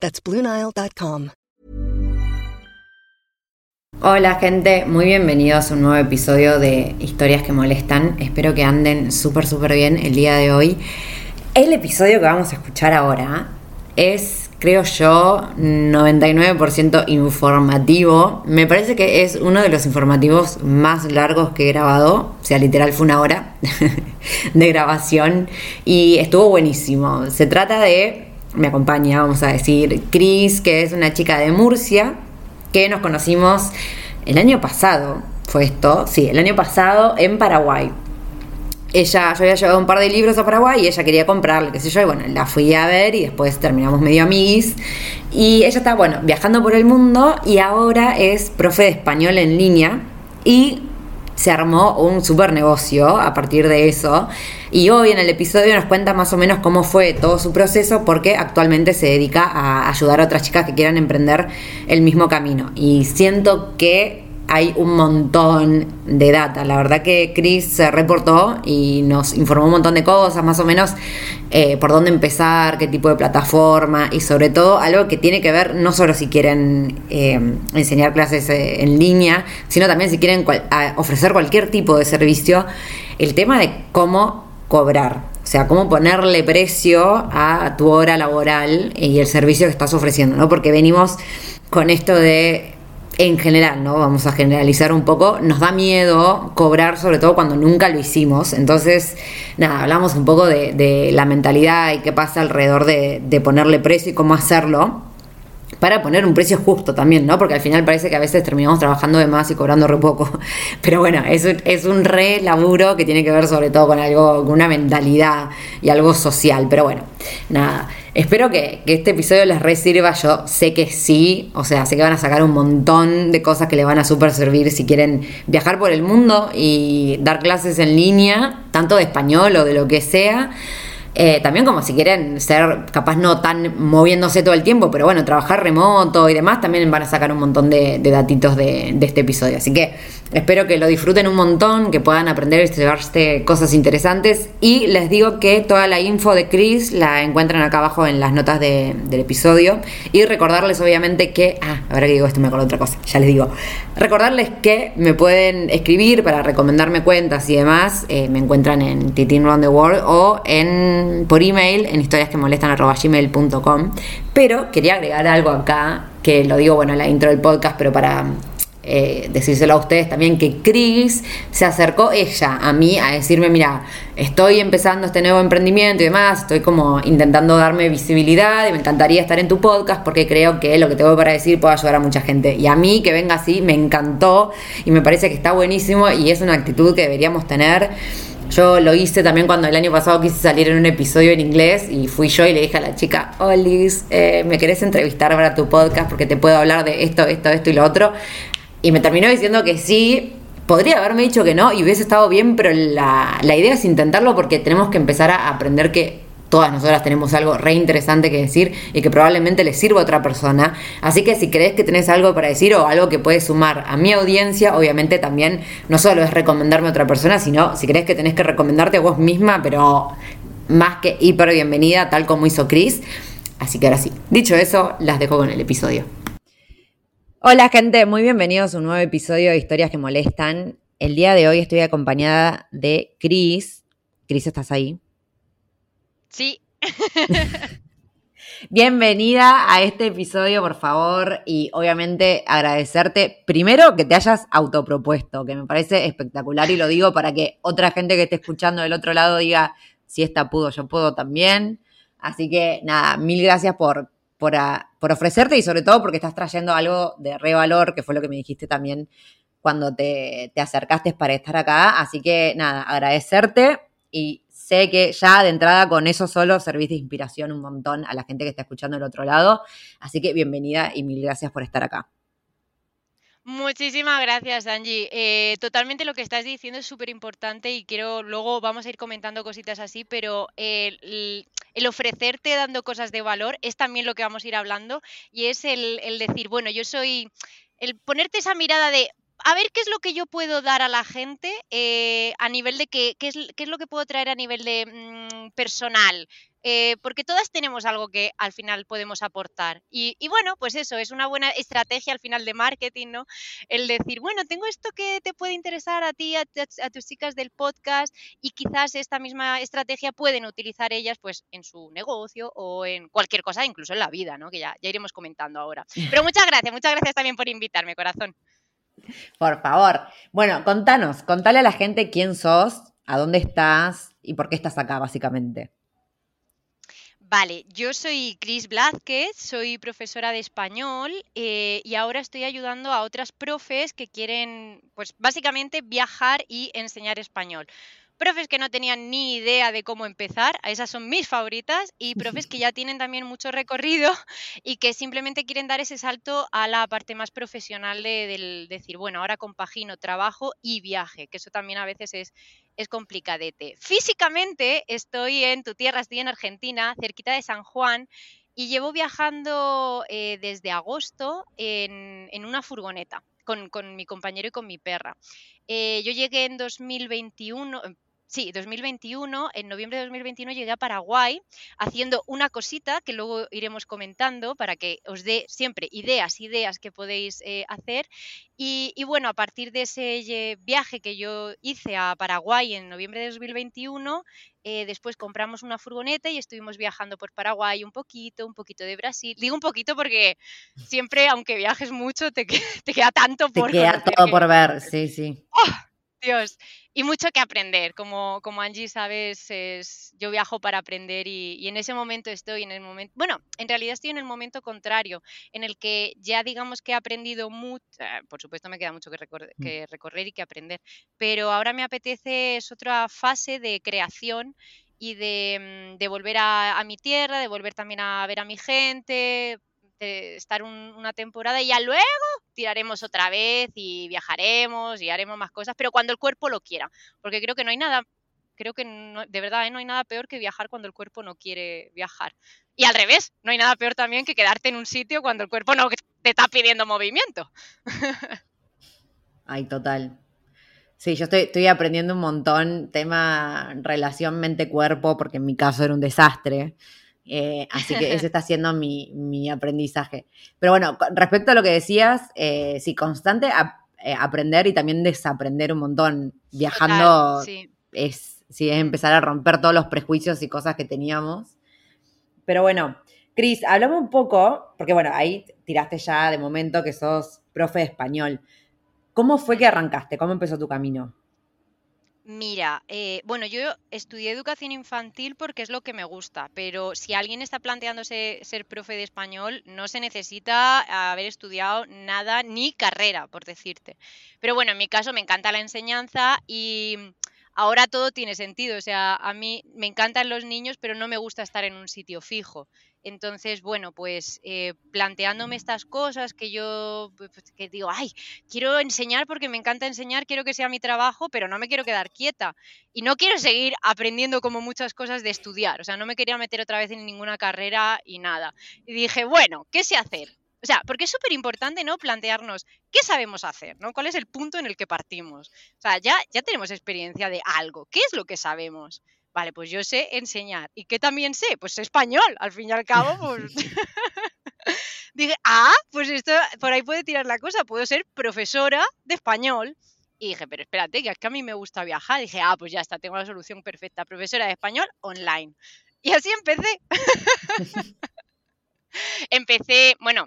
That's BlueNile.com. Hola gente, muy bienvenidos a un nuevo episodio de Historias que Molestan. Espero que anden súper súper bien el día de hoy. El episodio que vamos a escuchar ahora es, creo yo, 99% informativo. Me parece que es uno de los informativos más largos que he grabado. O sea, literal fue una hora de grabación y estuvo buenísimo. Se trata de, me acompaña, vamos a decir, Cris, que es una chica de Murcia, que nos conocimos el año pasado. Fue esto, sí, el año pasado en Paraguay ella, yo había llevado un par de libros a Paraguay y ella quería comprarle, qué sé yo, y bueno, la fui a ver y después terminamos medio amiguis. Y ella está, bueno, viajando por el mundo y ahora es profe de español en línea y se armó un super negocio a partir de eso. Y hoy en el episodio nos cuenta más o menos cómo fue todo su proceso porque actualmente se dedica a ayudar a otras chicas que quieran emprender el mismo camino. Y siento que hay un montón de data. La verdad que Chris se reportó y nos informó un montón de cosas, más o menos eh, por dónde empezar, qué tipo de plataforma y sobre todo algo que tiene que ver no solo si quieren eh, enseñar clases eh, en línea, sino también si quieren ofrecer cualquier tipo de servicio, el tema de cómo cobrar. O sea, cómo ponerle precio a tu hora laboral y el servicio que estás ofreciendo, ¿no? Porque venimos con esto de en general, ¿no? Vamos a generalizar un poco, nos da miedo cobrar, sobre todo cuando nunca lo hicimos. Entonces, nada, hablamos un poco de, la mentalidad y qué pasa alrededor de, ponerle precio y cómo hacerlo para poner un precio justo también, ¿no? Porque al final parece que a veces terminamos trabajando de más y cobrando re poco. Pero bueno, es, es un re laburo que tiene que ver sobre todo con algo, con una mentalidad y algo social. Pero bueno, nada. Espero que, este episodio les re sirva. Yo sé que sí. O sea, sé que van a sacar un montón de cosas que les van a súper servir si quieren viajar por el mundo y dar clases en línea, tanto de español o de lo que sea. Eh, también como si quieren ser capaz no tan moviéndose todo el tiempo, pero bueno, trabajar remoto y demás, también van a sacar un montón de, datitos de, este episodio. Así que espero que lo disfruten un montón, que puedan aprender y llevarse cosas interesantes. Y les digo que toda la info de Chris la encuentran acá abajo en las notas del episodio. Y recordarles obviamente que... Ah, ahora que digo esto me acuerdo otra cosa, ya les digo. Recordarles que me pueden escribir para recomendarme cuentas y demás. Eh, me encuentran en Titin Round the World o en por email en historias que molestan gmail.com. Pero quería agregar algo acá, que lo digo bueno en la intro del podcast, pero para eh, decírselo a ustedes también, que Chris se acercó ella a mí a decirme, mira, estoy empezando este nuevo emprendimiento y demás, estoy como intentando darme visibilidad y me encantaría estar en tu podcast porque creo que lo que tengo para decir puede ayudar a mucha gente. Y a mí que venga así me encantó y me parece que está buenísimo y es una actitud que deberíamos tener yo lo hice también cuando el año pasado quise salir en un episodio en inglés y fui yo y le dije a la chica, Olis, eh, ¿me querés entrevistar para tu podcast? Porque te puedo hablar de esto, esto, esto y lo otro. Y me terminó diciendo que sí. Podría haberme dicho que no y hubiese estado bien, pero la, la idea es intentarlo porque tenemos que empezar a aprender que todas nosotras tenemos algo re interesante que decir y que probablemente le sirva a otra persona. Así que si crees que tenés algo para decir o algo que puede sumar a mi audiencia, obviamente también no solo es recomendarme a otra persona, sino si crees que tenés que recomendarte a vos misma, pero más que hiper bienvenida, tal como hizo Chris. Así que ahora sí, dicho eso, las dejo con el episodio. Hola gente, muy bienvenidos a un nuevo episodio de Historias que Molestan. El día de hoy estoy acompañada de Chris. Chris, ¿estás ahí? Sí. Bienvenida a este episodio, por favor, y obviamente agradecerte primero que te hayas autopropuesto, que me parece espectacular y lo digo para que otra gente que esté escuchando del otro lado diga, si esta pudo, yo puedo también. Así que nada, mil gracias por, por, por ofrecerte y sobre todo porque estás trayendo algo de revalor, que fue lo que me dijiste también cuando te, te acercaste para estar acá. Así que nada, agradecerte y sé que ya de entrada con eso solo servís de inspiración un montón a la gente que está escuchando del otro lado. Así que bienvenida y mil gracias por estar acá. Muchísimas gracias, Angie. Eh, totalmente lo que estás diciendo es súper importante y quiero, luego vamos a ir comentando cositas así, pero el, ofrecerte dando cosas de valor es también lo que vamos a ir hablando y es el, el decir, bueno, yo soy, el ponerte esa mirada de, a ver qué es lo que yo puedo dar a la gente eh, a nivel de qué, qué, es, qué, es, lo que puedo traer a nivel de mm, personal. Eh, porque todas tenemos algo que al final podemos aportar. Y, y, bueno, pues eso, es una buena estrategia al final de marketing, ¿no? El decir, bueno, tengo esto que te puede interesar a ti, a, a, tus chicas del podcast, y quizás esta misma estrategia pueden utilizar ellas pues en su negocio o en cualquier cosa, incluso en la vida, ¿no? Que ya, ya iremos comentando ahora. Pero muchas gracias, muchas gracias también por invitarme, corazón. Por favor. Bueno, contanos, contale a la gente quién sos, a dónde estás y por qué estás acá, básicamente. Vale, yo soy Cris Blázquez, soy profesora de español eh, y ahora estoy ayudando a otras profes que quieren, pues básicamente viajar y enseñar español profes que no tenían ni idea de cómo empezar, esas son mis favoritas, y profes que ya tienen también mucho recorrido y que simplemente quieren dar ese salto a la parte más profesional de, del decir, bueno, ahora compagino trabajo y viaje, que eso también a veces es, es complicadete. Físicamente estoy en tu tierra, estoy en Argentina, cerquita de San Juan, y llevo viajando eh, desde agosto en, en una furgoneta. Con, con, mi compañero y con mi perra. Eh, yo llegué en 2021, Sí, 2021, en noviembre de 2021 llegué a Paraguay haciendo una cosita que luego iremos comentando para que os dé siempre ideas, ideas que podéis eh, hacer. Y, bueno, a partir de ese viaje que yo hice a Paraguay en noviembre de 2021, eh, después compramos una furgoneta y estuvimos viajando por Paraguay un poquito, un poquito de Brasil. Digo un poquito porque siempre, aunque viajes mucho, te, te queda tanto por Te queda todo por ver, sí, sí. ¡Oh! Dios, y mucho que aprender. Como, como Angie sabes, es, yo viajo para aprender y, en ese momento estoy en el momento, bueno, en realidad estoy en el momento contrario, en el que ya digamos que he aprendido mucho, eh, por supuesto me queda mucho que, recorrer, mm. que recorrer y que aprender, pero ahora me apetece, es otra fase de creación y de, mm, de volver a, a, mi tierra, de volver también a ver a mi gente, estar una temporada y ya luego tiraremos otra vez y viajaremos y haremos más cosas, pero cuando el cuerpo lo quiera, porque creo que no hay nada, creo que de verdad ¿eh? no hay nada peor que viajar cuando el cuerpo no quiere viajar. Y al revés, no hay nada peor también que quedarte en un sitio cuando el cuerpo no te está pidiendo movimiento. Ay, total. Sí, yo estoy, estoy aprendiendo un montón tema relación mente-cuerpo, porque en mi caso era un desastre. Eh, así que ese está siendo mi, aprendizaje. Pero bueno, respecto a lo que decías, eh, sí, constante eh, aprender y también desaprender un montón. Viajando es, sí, es empezar a romper todos los prejuicios y cosas que teníamos. Pero bueno, Cris, hablamos un poco, porque bueno, ahí tiraste ya de momento que sos profe de español. ¿Cómo fue que arrancaste? ¿Cómo empezó tu camino? Mira, eh, bueno, yo estudié educación infantil porque es lo que me gusta, pero si alguien está planteándose ser profe de español, no se necesita haber estudiado nada ni carrera, por decirte. Pero bueno, en mi caso me encanta la enseñanza y ahora todo tiene sentido. O sea, a mí me encantan los niños, pero no me gusta estar en un sitio fijo. Entonces, bueno, pues eh, planteándome estas cosas que yo pues, que digo, ay, quiero enseñar porque me encanta enseñar, quiero que sea mi trabajo, pero no me quiero quedar quieta. Y no quiero seguir aprendiendo como muchas cosas de estudiar. O sea, no me quería meter otra vez en ninguna carrera y nada. Y dije, bueno, ¿qué sé hacer? O sea, porque es súper importante, ¿no? Plantearnos qué sabemos hacer, ¿no? ¿Cuál es el punto en el que partimos? O sea, ya, ya tenemos experiencia de algo. ¿Qué es lo que sabemos? Vale, pues yo sé enseñar. ¿Y qué también sé? Pues español, al fin y al cabo, pues... Dije, ah, pues esto, por ahí puede tirar la cosa, puedo ser profesora de español. Y dije, pero espérate, que es que a mí me gusta viajar. dije, ah, pues ya está, tengo la solución perfecta, profesora de español online. Y así empecé. empecé, bueno,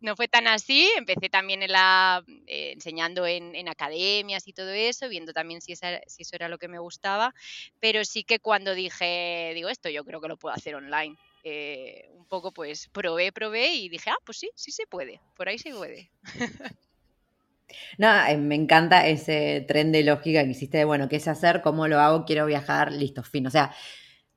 no, fue tan así, empecé también eh, enseñando en, academias y todo eso, viendo también si, si eso era lo que me gustaba, pero sí que cuando dije, digo, esto yo creo que lo puedo hacer online. Eh, un poco pues probé, probé y dije, ah, pues sí, sí se puede, por ahí se puede. No, eh, me encanta ese tren de lógica que hiciste de, bueno, ¿qué sé hacer? ¿Cómo lo hago? Quiero viajar, listo, fin. O sea,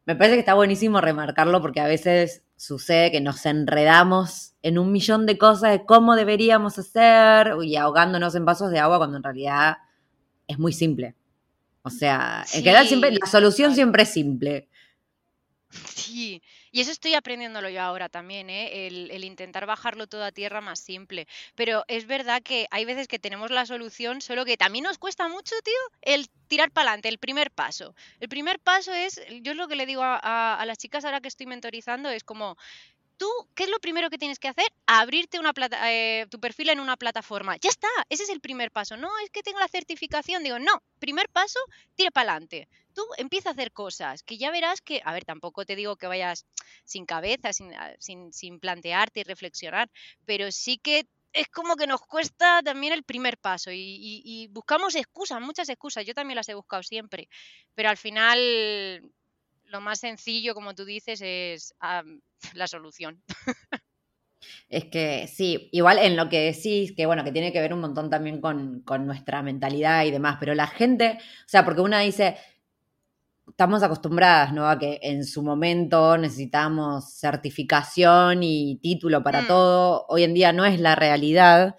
me parece que está buenísimo remarcarlo porque a veces sucede que nos enredamos en un millón de cosas de cómo deberíamos hacer y ahogándonos en vasos de agua cuando en realidad es muy simple. O sea, en general siempre, la solución siempre es simple. Sí, y eso estoy aprendiéndolo yo ahora también, ¿eh? el, intentar bajarlo todo a tierra más simple. Pero es verdad que hay veces que tenemos la solución, solo que también nos cuesta mucho, tío, el tirar para adelante, el primer paso. El primer paso es, yo es lo que le digo a, las chicas ahora que estoy mentorizando, es como, tú, ¿qué es lo primero que tienes que hacer? Abrirte una plata, eh, tu perfil en una plataforma. Ya está, ese es el primer paso. No es que tenga la certificación, digo, no, primer paso, tira para adelante tú empieza a hacer cosas, que ya verás que, a ver, tampoco te digo que vayas sin cabeza, sin, ah, sin, plantearte y reflexionar, pero sí que es como que nos cuesta también el primer paso y, buscamos excusas, muchas excusas, yo también las he buscado siempre, pero al final lo más sencillo, como tú dices, es ah, la solución. Es que sí, igual en lo que decís, que bueno, que tiene que ver un montón también con, con, nuestra mentalidad y demás, pero la gente, o sea, porque una dice, estamos acostumbradas, ¿no? A que en su momento necesitamos certificación y título para mm. todo. Hoy en día no es la realidad,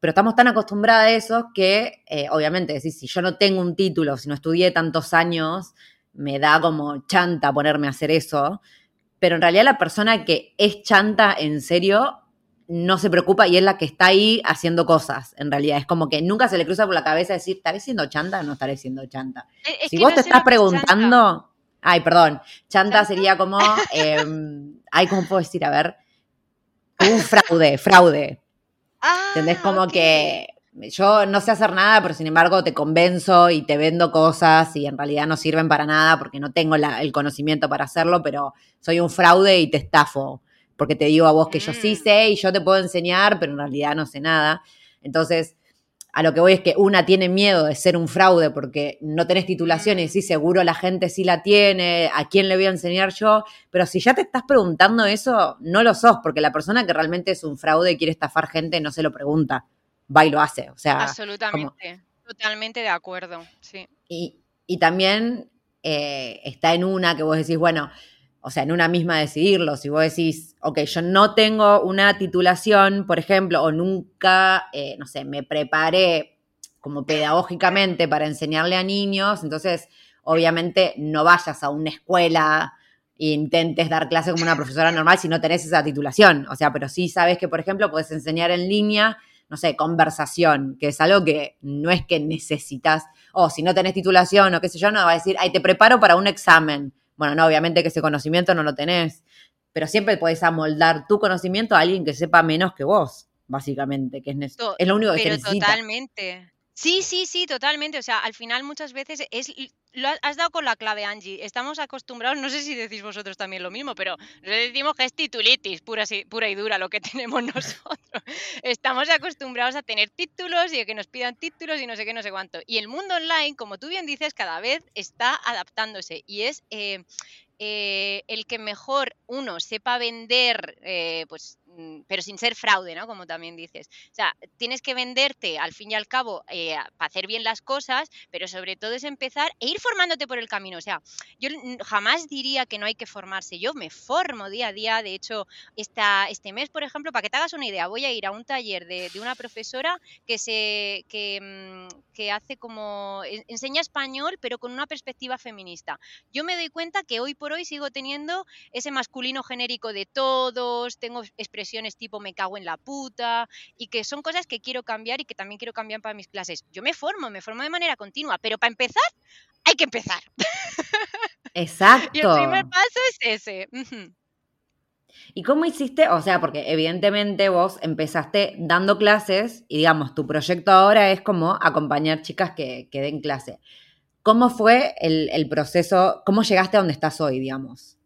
pero estamos tan acostumbradas a eso que, eh, obviamente, si yo no tengo un título, si no estudié tantos años, me da como chanta ponerme a hacer eso. Pero en realidad la persona que es chanta en serio no se preocupa y es la que está ahí haciendo cosas, en realidad. Es como que nunca se le cruza por la cabeza decir, ¿estaré siendo chanta o no estaré siendo chanta? si vos te estás preguntando, ay, perdón, chanta, sería como, em, ay, ¿cómo puedo decir? A ver, un fraude, fraude. Ah, ¿Entendés? Como que yo no sé hacer nada, pero sin embargo te convenzo y te vendo cosas y en realidad no sirven para nada porque no tengo el conocimiento para hacerlo, pero soy un fraude y te estafo porque te digo a vos que yo sí mm. sé y yo te puedo enseñar, pero en realidad no sé nada. Entonces, a lo que voy es que una tiene miedo de ser un fraude porque no tenés titulación y sí, seguro la gente sí la tiene, a quién le voy a enseñar yo, pero si ya te estás preguntando eso, no lo sos, porque la persona que realmente es un fraude y quiere estafar gente no se lo pregunta, va y lo hace. O sea, absolutamente, totalmente de acuerdo, sí. Y, también eh, está en una que vos decís, bueno, o sea, en una misma decidirlo. Si vos decís, ok, yo no tengo una titulación, por ejemplo, o nunca, eh, no sé, me preparé como pedagógicamente para enseñarle a niños, entonces obviamente no vayas a una escuela e intentes dar clase como una profesora normal si no tenés esa titulación. O sea, pero sí sabes que, por ejemplo, puedes enseñar en línea, no sé, conversación, que es algo que no es que necesitas, o si no tenés titulación o qué sé yo, no va a decir, ay, te preparo para un examen. Bueno, no, obviamente que ese conocimiento no lo tenés, pero siempre podés amoldar tu conocimiento a alguien que sepa menos que vos, básicamente, que es, es lo único que pero Totalmente. Sí, sí, sí, totalmente. O sea, al final muchas veces es lo has dado con la clave, Angie. Estamos acostumbrados, no sé si decís vosotros también lo mismo, pero decimos que es titulitis pura, y dura lo que tenemos nosotros. Estamos acostumbrados a tener títulos y a que nos pidan títulos y no sé qué, no sé cuánto. Y el mundo online, como tú bien dices, cada vez está adaptándose y es eh, eh, el que mejor uno sepa vender, eh, pues pero sin ser fraude, ¿no? Como también dices. O sea, tienes que venderte al fin y al cabo eh, para hacer bien las cosas, pero sobre todo es empezar e ir formándote por el camino. O sea, yo jamás diría que no hay que formarse. Yo me formo día a día. De hecho, esta, este mes, por ejemplo, para que te hagas una idea, voy a ir a un taller de, una profesora que se que, mm, que hace como enseña español, pero con una perspectiva feminista. Yo me doy cuenta que hoy por hoy sigo teniendo ese masculino genérico de todos, tengo expresiones tipo me cago en la puta y que son cosas que quiero cambiar y que también quiero cambiar para mis clases. Yo me formo, me formo de manera continua, pero para empezar hay que empezar. Exacto. y el primer paso es ese. ¿Y cómo hiciste? O sea, porque evidentemente vos empezaste dando clases y digamos, tu proyecto ahora es como acompañar chicas que, que den clase. ¿Cómo fue el, el, proceso? ¿Cómo llegaste a donde estás hoy, digamos?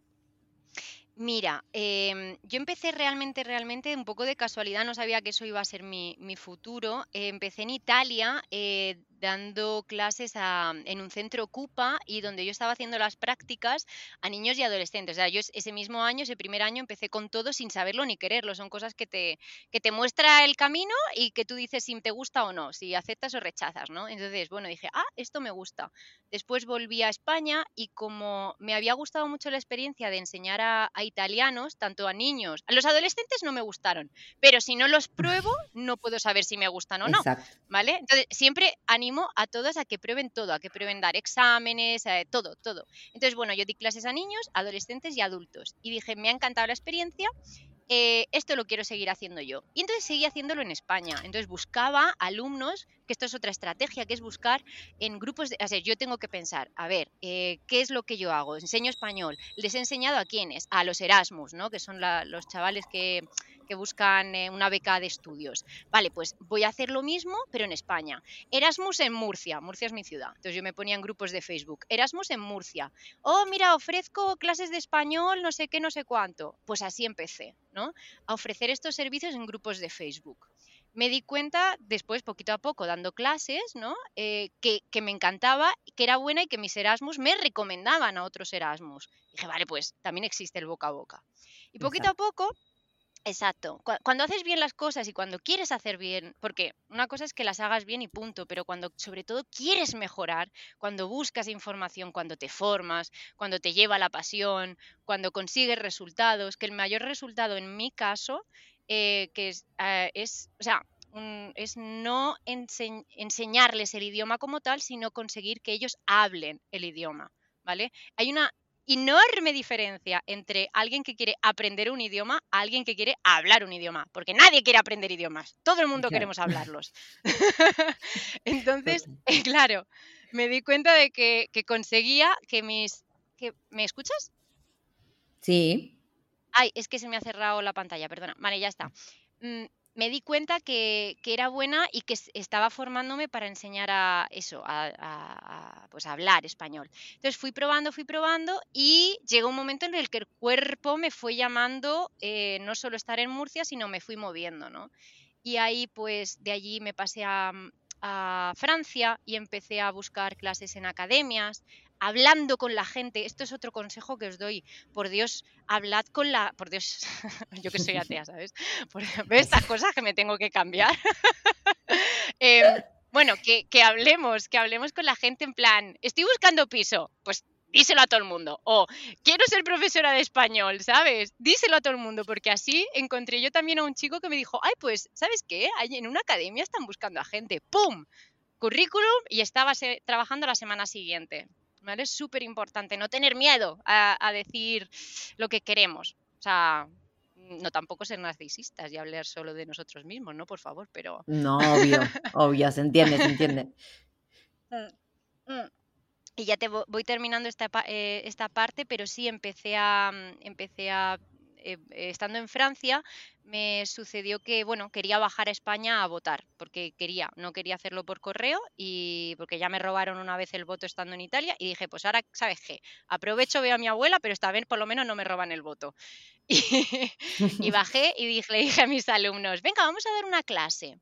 Mira, em, yo empecé realmente, realmente un poco de casualidad, no sabía que eso iba a ser mi, mi futuro. Empecé en Italia eh, dando clases a- en un centro Ocupa y donde yo estaba haciendo las prácticas a niños y adolescentes. O sea, yo es- ese mismo año, ese primer año, empecé con todo sin saberlo ni quererlo. Son cosas que te, que te muestra el camino y que tú dices si te gusta o no, si aceptas o rechazas, ¿no? Entonces, bueno, dije, ah, esto me gusta. Después volví a España y como me había gustado mucho la experiencia de enseñar a, a italianos, tanto a niños, a los adolescentes no me gustaron, pero si no los pruebo, no puedo saber si me gustan o no, Exacto. ¿vale? Entonces, siempre animo a todos a que prueben todo, a que prueben dar exámenes, eh, todo, todo. Entonces, bueno, yo di clases a niños, adolescentes y adultos y dije, me ha encantado la experiencia eh, esto lo quiero seguir haciendo yo. Y entonces seguí haciéndolo en España. Entonces buscaba alumnos, que esto es otra estrategia, que es buscar en grupos de... O yo tengo que pensar, a ver, eh, ¿qué es lo que yo hago? Enseño español. ¿Les he enseñado a quiénes? A los Erasmus, ¿no? Que son los chavales que, que buscan eh, una beca de estudios. Vale, pues voy a hacer lo mismo, pero en España. Erasmus en Murcia. Murcia es mi ciudad. Entonces yo me ponía en grupos de Facebook. Erasmus en Murcia oh, mira, ofrezco clases de español, no sé qué, no sé cuánto. Pues así empecé, ¿no? A ofrecer estos servicios en grupos de Facebook. Me di cuenta después, poquito a poco, dando clases, ¿no? Eh, que, que me encantaba, que era buena y que mis Erasmus me recomendaban a otros Erasmus. dije, vale, pues también existe el boca a boca. Y poquito a poco Exacto. Cua- Cuando haces bien las cosas y cuando quieres hacer bien, porque una cosa es que las hagas bien y punto, pero cuando sobre todo quieres mejorar, cuando buscas información, cuando te formas, cuando te lleva la pasión, cuando consigues resultados, que el mayor resultado en mi caso, eh, que es, eh, es, o sea, un- es no ense- enseñarles el idioma como tal, sino conseguir que ellos hablen el idioma, ¿vale? Hay una enorme diferencia entre alguien que quiere aprender un idioma a alguien que quiere hablar un idioma, porque nadie quiere aprender idiomas, todo el mundo Claro. queremos hablarlos. Entonces, eh, claro, me di cuenta de que, que conseguía que mis... Que, ¿Me escuchas? Sí. Ay, es que se me ha cerrado la pantalla, perdona. Vale, ya está. Me di cuenta que, era buena y que estaba formándome para enseñar a eso, a, pues a hablar español. Entonces fui probando, fui probando y llegó un momento en el que el cuerpo me fue llamando eh, no solo estar en Murcia, sino me fui moviendo, ¿no? Y ahí, pues, de allí me pasé a, a Francia y empecé a buscar clases en academias, hablando con la gente. Esto es otro consejo que os doy. Por Dios, hablad con la... Por Dios, yo que soy atea, ¿sabes? Por... ¿Ves estas cosas que me tengo que cambiar? Em, bueno, que, que hablemos, que hablemos con la gente en plan, estoy buscando piso, pues díselo a todo el mundo. O quiero ser profesora de español, ¿sabes? Díselo a todo el mundo, porque así encontré yo también a un chico que me dijo, ay, pues, ¿sabes qué? En una academia están buscando a gente. ¡Pum! Currículum y estaba trabajando la semana siguiente. ¿Vale? Es súper importante no tener miedo a, a decir lo que queremos. O sea, no tampoco ser narcisistas y hablar solo de nosotros mismos, ¿no? Por favor, pero... No, obvio, obvio, se entiende, se entiende. Mm. Y ya te vo- voy terminando esta, eh, esta parte, pero sí empecé a, mm, empecé a, eh, eh, estando en Francia, me sucedió que, bueno, quería bajar a España a votar, porque quería, no quería hacerlo por correo y porque ya me robaron una vez el voto estando en Italia y dije, pues ahora, ¿sabes qué? Aprovecho, veo a mi abuela, pero esta vez por lo menos no me roban el voto. Y, y bajé y dije, le dije a mis alumnos, venga, vamos a dar una clase.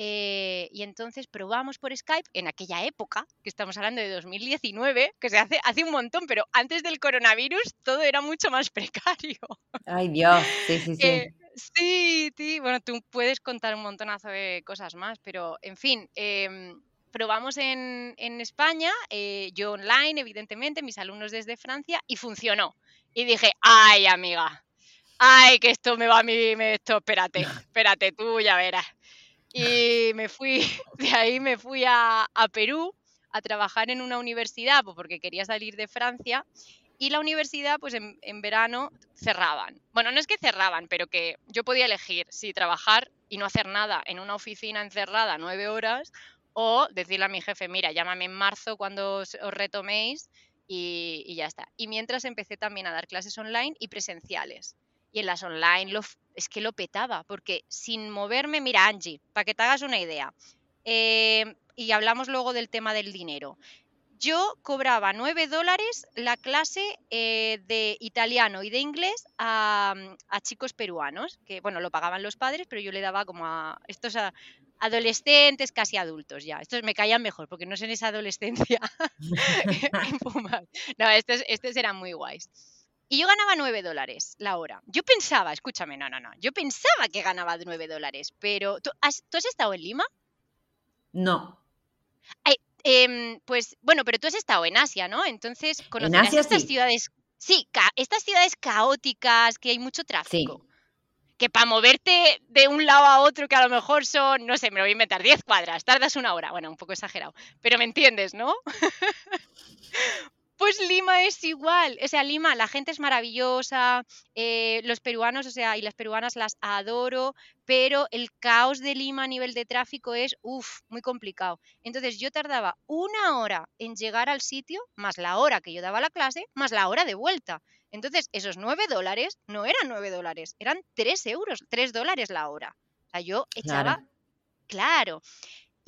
Eh, y entonces probamos por Skype en aquella época, que estamos hablando de 2019, que se hace, hace un montón, pero antes del coronavirus todo era mucho más precario. Ay, Dios, sí, sí, sí. Eh, sí, sí, bueno, tú puedes contar un montonazo de cosas más, pero en fin, em, probamos en, en España, eh, yo online, evidentemente, mis alumnos desde Francia, y funcionó. Y dije, ay, amiga, ay, que esto me va a mí, me, esto, espérate, espérate, tú ya verás. Y me fui, de ahí me fui a, a Perú a trabajar en una universidad, porque quería salir de Francia. Y la universidad, pues en, en verano cerraban. Bueno, no es que cerraban, pero que yo podía elegir si trabajar y no hacer nada en una oficina encerrada nueve horas o decirle a mi jefe, mira, llámame en marzo cuando os retoméis y, y ya está. Y mientras empecé también a dar clases online y presenciales. Y en las online lo, es que lo petaba, porque sin moverme, mira, Angie, para que te hagas una idea, eh, y hablamos luego del tema del dinero. Yo cobraba 9 dólares la clase eh, de italiano y de inglés a, chicos peruanos, que bueno, lo pagaban los padres, pero yo le daba como a estos adolescentes, casi adultos ya. Estos me caían mejor porque no es en esa adolescencia No, estos, estos eran muy guays. Y yo ganaba 9 dólares la hora. Yo pensaba, escúchame, no, no, no, yo pensaba que ganaba 9 dólares, pero ¿tú has, ¿tú has estado en Lima? No. Em, pues bueno, pero tú has estado en Asia, ¿no? Entonces conocerás estas ciudades, sí, estas ciudades caóticas que hay mucho tráfico. Que para moverte de un lado a otro, que a lo mejor son, no sé, me lo voy a inventar, 10 cuadras, tardas una hora. Bueno, un poco exagerado, pero me entiendes, ¿no? Pues Lima es igual. O sea, Lima, la gente es maravillosa, eh, los peruanos, o sea, y las peruanas las adoro, pero el caos de Lima a nivel de tráfico es, uff, muy complicado. Entonces yo tardaba una hora en llegar al sitio, más la hora que yo daba la clase, más la hora de vuelta. Entonces, esos nueve dólares no eran nueve dólares, eran tres euros, tres dólares la hora. O sea, yo echaba, claro.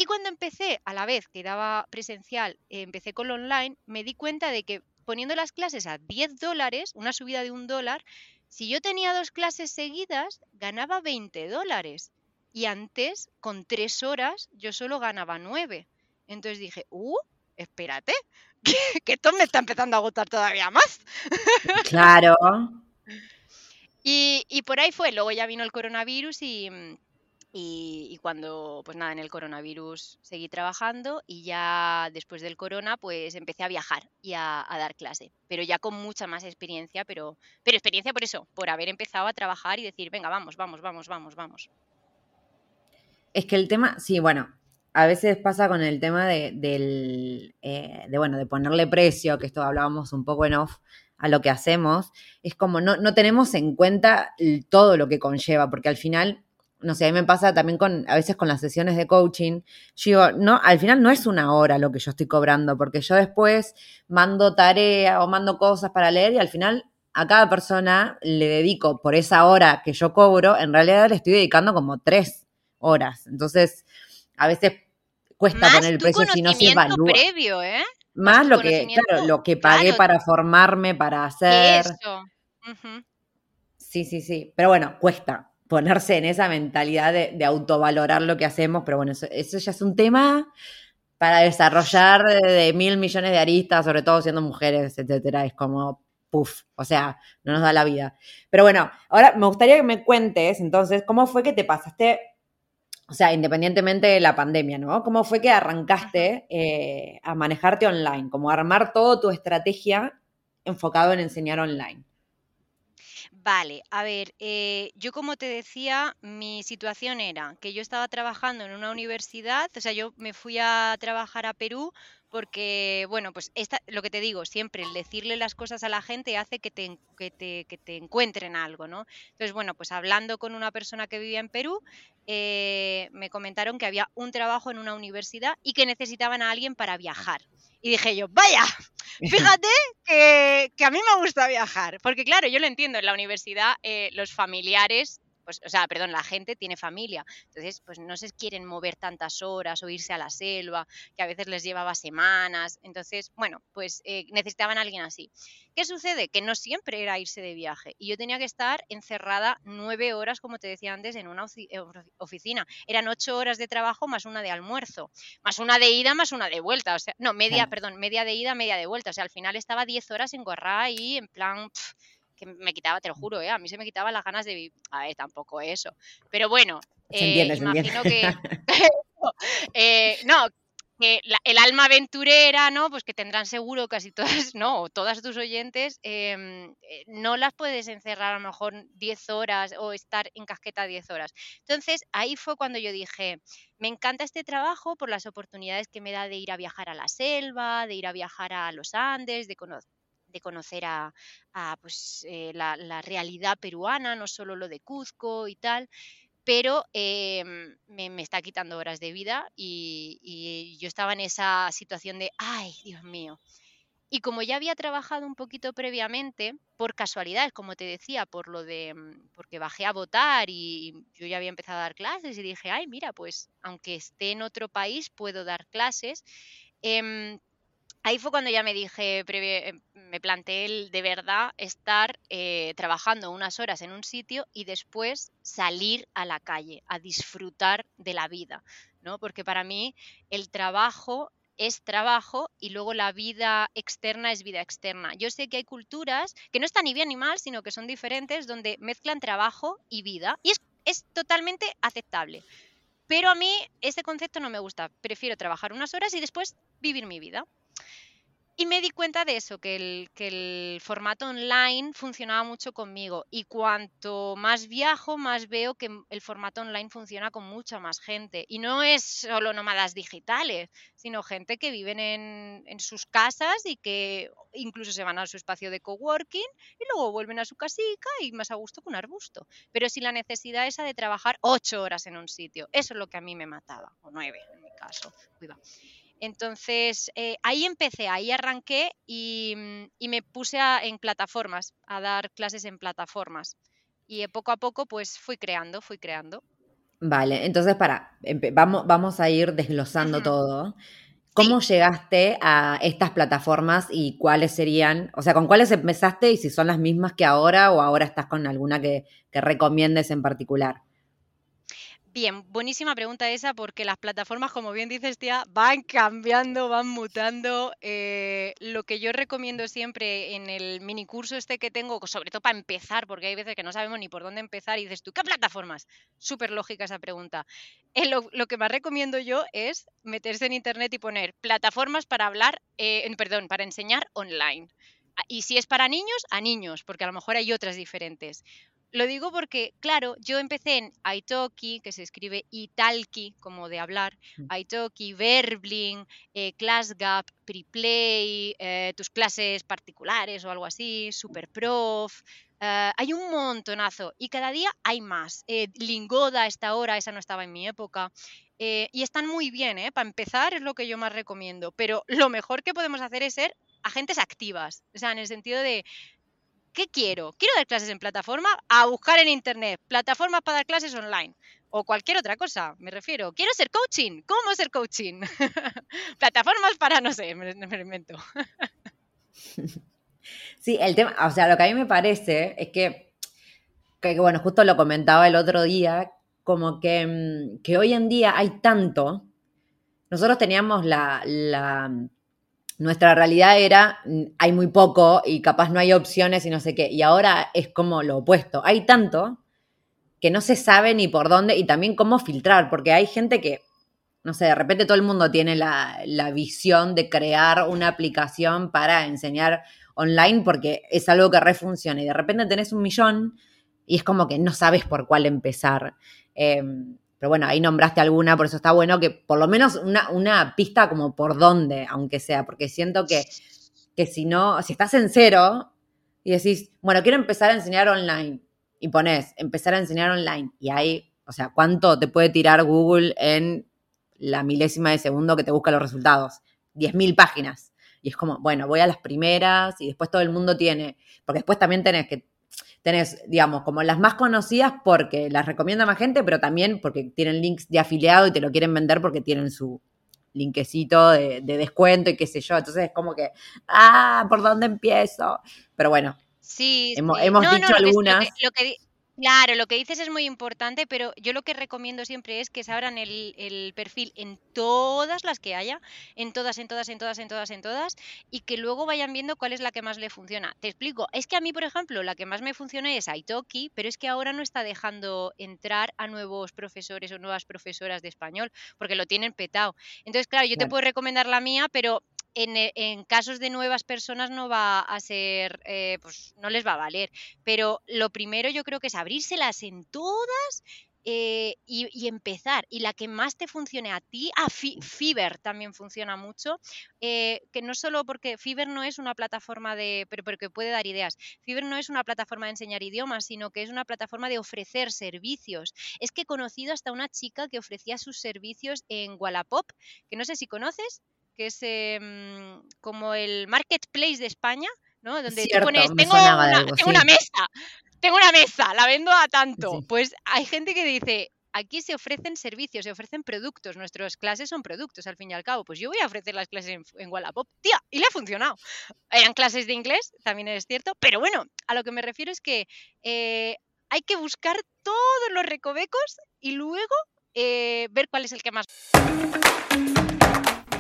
Y cuando empecé, a la vez que daba presencial, empecé con lo online, me di cuenta de que poniendo las clases a 10 dólares, una subida de un dólar, si yo tenía dos clases seguidas, ganaba 20 dólares. Y antes, con tres horas, yo solo ganaba 9. Entonces dije, uh, espérate, que, esto me está empezando a agotar todavía más. Claro. y, y por ahí fue, luego ya vino el coronavirus y y, cuando, pues nada, en el coronavirus seguí trabajando y ya después del corona, pues empecé a viajar y a, dar clase, pero ya con mucha más experiencia, pero, pero experiencia por eso, por haber empezado a trabajar y decir, venga, vamos, vamos, vamos, vamos, vamos. Es que el tema, sí, bueno, a veces pasa con el tema de, del, eh, de, bueno, de ponerle precio, que esto hablábamos un poco en off, a lo que hacemos, es como no, no tenemos en cuenta todo lo que conlleva, porque al final no sé, a mí me pasa también con, a veces con las sesiones de coaching, yo digo, no, al final no es una hora lo que yo estoy cobrando, porque yo después mando tarea o mando cosas para leer y al final a cada persona le dedico por esa hora que yo cobro, en realidad le estoy dedicando como tres horas. Entonces, a veces cuesta poner el precio si no se evalúa. previo, ¿eh? Más, lo que, claro, lo que pagué para formarme, para hacer. Eso. Sí, sí, sí. Pero bueno, cuesta ponerse en esa mentalidad de, autovalorar lo que hacemos, pero bueno, eso, ya es un tema para desarrollar de, mil millones de aristas, sobre todo siendo mujeres, etcétera, es como, puff, o sea, no nos da la vida. Pero bueno, ahora me gustaría que me cuentes, entonces, cómo fue que te pasaste, o sea, independientemente de la pandemia, ¿no? ¿Cómo fue que arrancaste eh, a manejarte online, como armar toda tu estrategia enfocado en enseñar online? Vale, a ver, eh, yo como te decía, mi situación era que yo estaba trabajando en una universidad, o sea, yo me fui a trabajar a Perú porque, bueno, pues esta, lo que te digo, siempre el decirle las cosas a la gente hace que te, que te, que te encuentren algo, ¿no? Entonces, bueno, pues hablando con una persona que vivía en Perú, eh, me comentaron que había un trabajo en una universidad y que necesitaban a alguien para viajar. Y dije yo, vaya, fíjate que, a mí me gusta viajar, porque claro, yo lo entiendo, en la universidad eh, los familiares pues, o sea, perdón, la gente tiene familia, entonces, pues no se quieren mover tantas horas o irse a la selva, que a veces les llevaba semanas, entonces, bueno, pues eh, necesitaban a alguien así. ¿Qué sucede? Que no siempre era irse de viaje y yo tenía que estar encerrada nueve horas, como te decía antes, en una eh, oficina. Eran ocho horas de trabajo más una de almuerzo, más una de ida, más una de vuelta, o sea, no, media, perdón, media de ida, media de vuelta, o sea, al final estaba diez horas en Gorra y en plan que me quitaba, te lo juro, ¿eh? a mí se me quitaban las ganas de vivir. A ver, tampoco eso. Pero bueno, eh, imagino que. Eh, no, que el alma aventurera, ¿no? Pues que tendrán seguro casi todas, ¿no? O todas tus oyentes, em, eh, no las puedes encerrar a lo mejor 10 horas o estar en casqueta 10 horas. Entonces, ahí fue cuando yo dije, me encanta este trabajo por las oportunidades que me da de ir a viajar a la selva, de ir a viajar a los Andes, de conocer de conocer a, pues, eh, la, realidad peruana, no solo lo de Cuzco y tal, pero em, me, está quitando horas de vida y, yo estaba en esa situación de, ay, Dios mío. Y como ya había trabajado un poquito previamente, por casualidad, como te decía, por lo de, mm, porque bajé a votar y yo ya había empezado a dar clases y dije, ay, mira, pues aunque esté en otro país, puedo dar clases. Em, ahí fue cuando ya me dije, me planteé el de verdad estar eh, trabajando unas horas en un sitio y después salir a la calle, a disfrutar de la vida, ¿no? Porque para mí el trabajo es trabajo y luego la vida externa es vida externa. Yo sé que hay culturas que no están ni bien ni mal, sino que son diferentes, donde mezclan trabajo y vida y es totalmente aceptable. Pero a mí ese concepto no me gusta. Prefiero trabajar unas horas y después vivir mi vida. Y me di cuenta de eso, que el, que formato online funcionaba mucho conmigo. Y cuanto más viajo, más veo que el formato online funciona con mucha más gente. Y no es solo nómadas digitales, sino gente que viven en, sus casas y que incluso se van a su espacio de coworking y luego vuelven a su casica y más a gusto con un arbusto. Pero sin la necesidad esa de trabajar ocho horas en un sitio. Eso es lo que a mí me mataba, o nueve en mi caso. Cuidado. Entonces, eh, ahí empecé, ahí arranqué y, mm, me puse en plataformas, a dar clases en plataformas. Y poco a poco, pues fui creando, fui creando. Vale, entonces para, vamos, vamos a ir desglosando todo. ¿Cómo llegaste a estas plataformas y cuáles serían, o sea, con cuáles empezaste y si son las mismas que ahora o ahora estás con alguna que recomiendes en particular? Bien, buenísima pregunta esa porque las plataformas, como bien dices, tía, van cambiando, van mutando. Eh, lo que yo recomiendo siempre en el mini curso este que tengo, sobre todo para empezar, porque hay veces que no sabemos ni por dónde empezar y dices tú, ¿qué plataformas? Súper lógica esa pregunta. Eh, lo, que más recomiendo yo es meterse en internet y poner plataformas para hablar, eh, perdón, para enseñar online. Ah, y si es para niños, a niños, porque a lo mejor hay otras diferentes. Lo digo porque, claro, yo empecé en Italki, que se escribe Italki, como de hablar. Italki, Verbling, eh, ClassGap, Preplay, eh, tus clases particulares o algo así, Superprof. Eh, hay un montonazo y cada día hay más. Eh, Lingoda esta ahora, esa no estaba en mi época. y están muy bien, Para empezar es lo que yo más recomiendo. Pero lo mejor que podemos hacer es ser agentes activas. O sea, en el sentido de ¿Qué quiero? Quiero dar clases en plataforma, a buscar en internet, plataformas para dar clases online o cualquier otra cosa, me refiero. Quiero ser coaching, ¿cómo ser coaching? plataformas para, no sé, me, me invento. sí, el tema, o sea, lo que a mí me parece es que, bueno, justo lo comentaba el otro día, como que, mm, que hoy en día hay tanto, nosotros teníamos la nuestra realidad era, mm, hay muy poco y capaz no hay opciones y no sé qué. Y ahora es como lo opuesto. Hay tanto que no se sabe ni por dónde y también cómo filtrar, porque hay gente que, no sé, de repente todo el mundo tiene la, visión de crear una aplicación para enseñar online porque es algo que refunciona y de repente tenés un millón y es como que no sabes por cuál empezar. Em, pero bueno, ahí nombraste alguna, por eso está bueno que por lo menos una, pista como por dónde, aunque sea, porque siento que, que si no, si estás en cero y decís, bueno, quiero empezar a enseñar online, y pones empezar a enseñar online, y ahí, o sea, ¿cuánto te puede tirar Google en la milésima de segundo que te busca los resultados? 10.000 páginas. Y es como, bueno, voy a las primeras y después todo el mundo tiene, porque después también tenés que tenés, digamos, como las más conocidas porque las recomienda más gente, pero también porque tienen links de afiliado y te lo quieren vender porque tienen su linkecito de, descuento y qué sé yo. Entonces es como que, ah, ¿por dónde empiezo? Pero bueno. Sí, hemos, dicho algunas. Claro, lo que dices es muy importante, pero yo lo que recomiendo siempre es que se abran el, perfil en todas las que haya, en todas, en todas, en todas, en todas, en todas, y que luego vayan viendo cuál es la que más le funciona. Te explico, es que a mí, por ejemplo, la que más me funciona es Italki, pero es que ahora no está dejando entrar a nuevos profesores o nuevas profesoras de español, porque lo tienen petado. Entonces, claro, yo te puedo recomendar la mía, pero eh, en, casos de nuevas personas no va a ser, eh, pues no les va a valer. Pero lo primero yo creo que es abrírselas en todas eh, y, empezar. Y la que más te funcione a ti, ah, Fiverr también funciona mucho, que no solo porque Fiverr no es una plataforma de, pero, pero que puede dar ideas. Fiverr no es una plataforma de enseñar idiomas, sino que es una plataforma de ofrecer servicios. Es que he conocido hasta una chica que ofrecía sus servicios en Wallapop, que no sé si conoces que es em, como el marketplace de España, ¿no? Donde tú pones, tengo, una, mesa, tengo una mesa, la vendo a tanto. Pues hay gente que dice, aquí se ofrecen servicios, se ofrecen productos. Nuestras clases son productos, al fin y al cabo. Pues yo voy a ofrecer las clases en, Wallapop. Tía, y le ha funcionado. Eran clases de inglés, también es cierto. Pero bueno, a lo que me refiero es que eh, hay que buscar todos los recovecos y luego eh, ver cuál es el que más.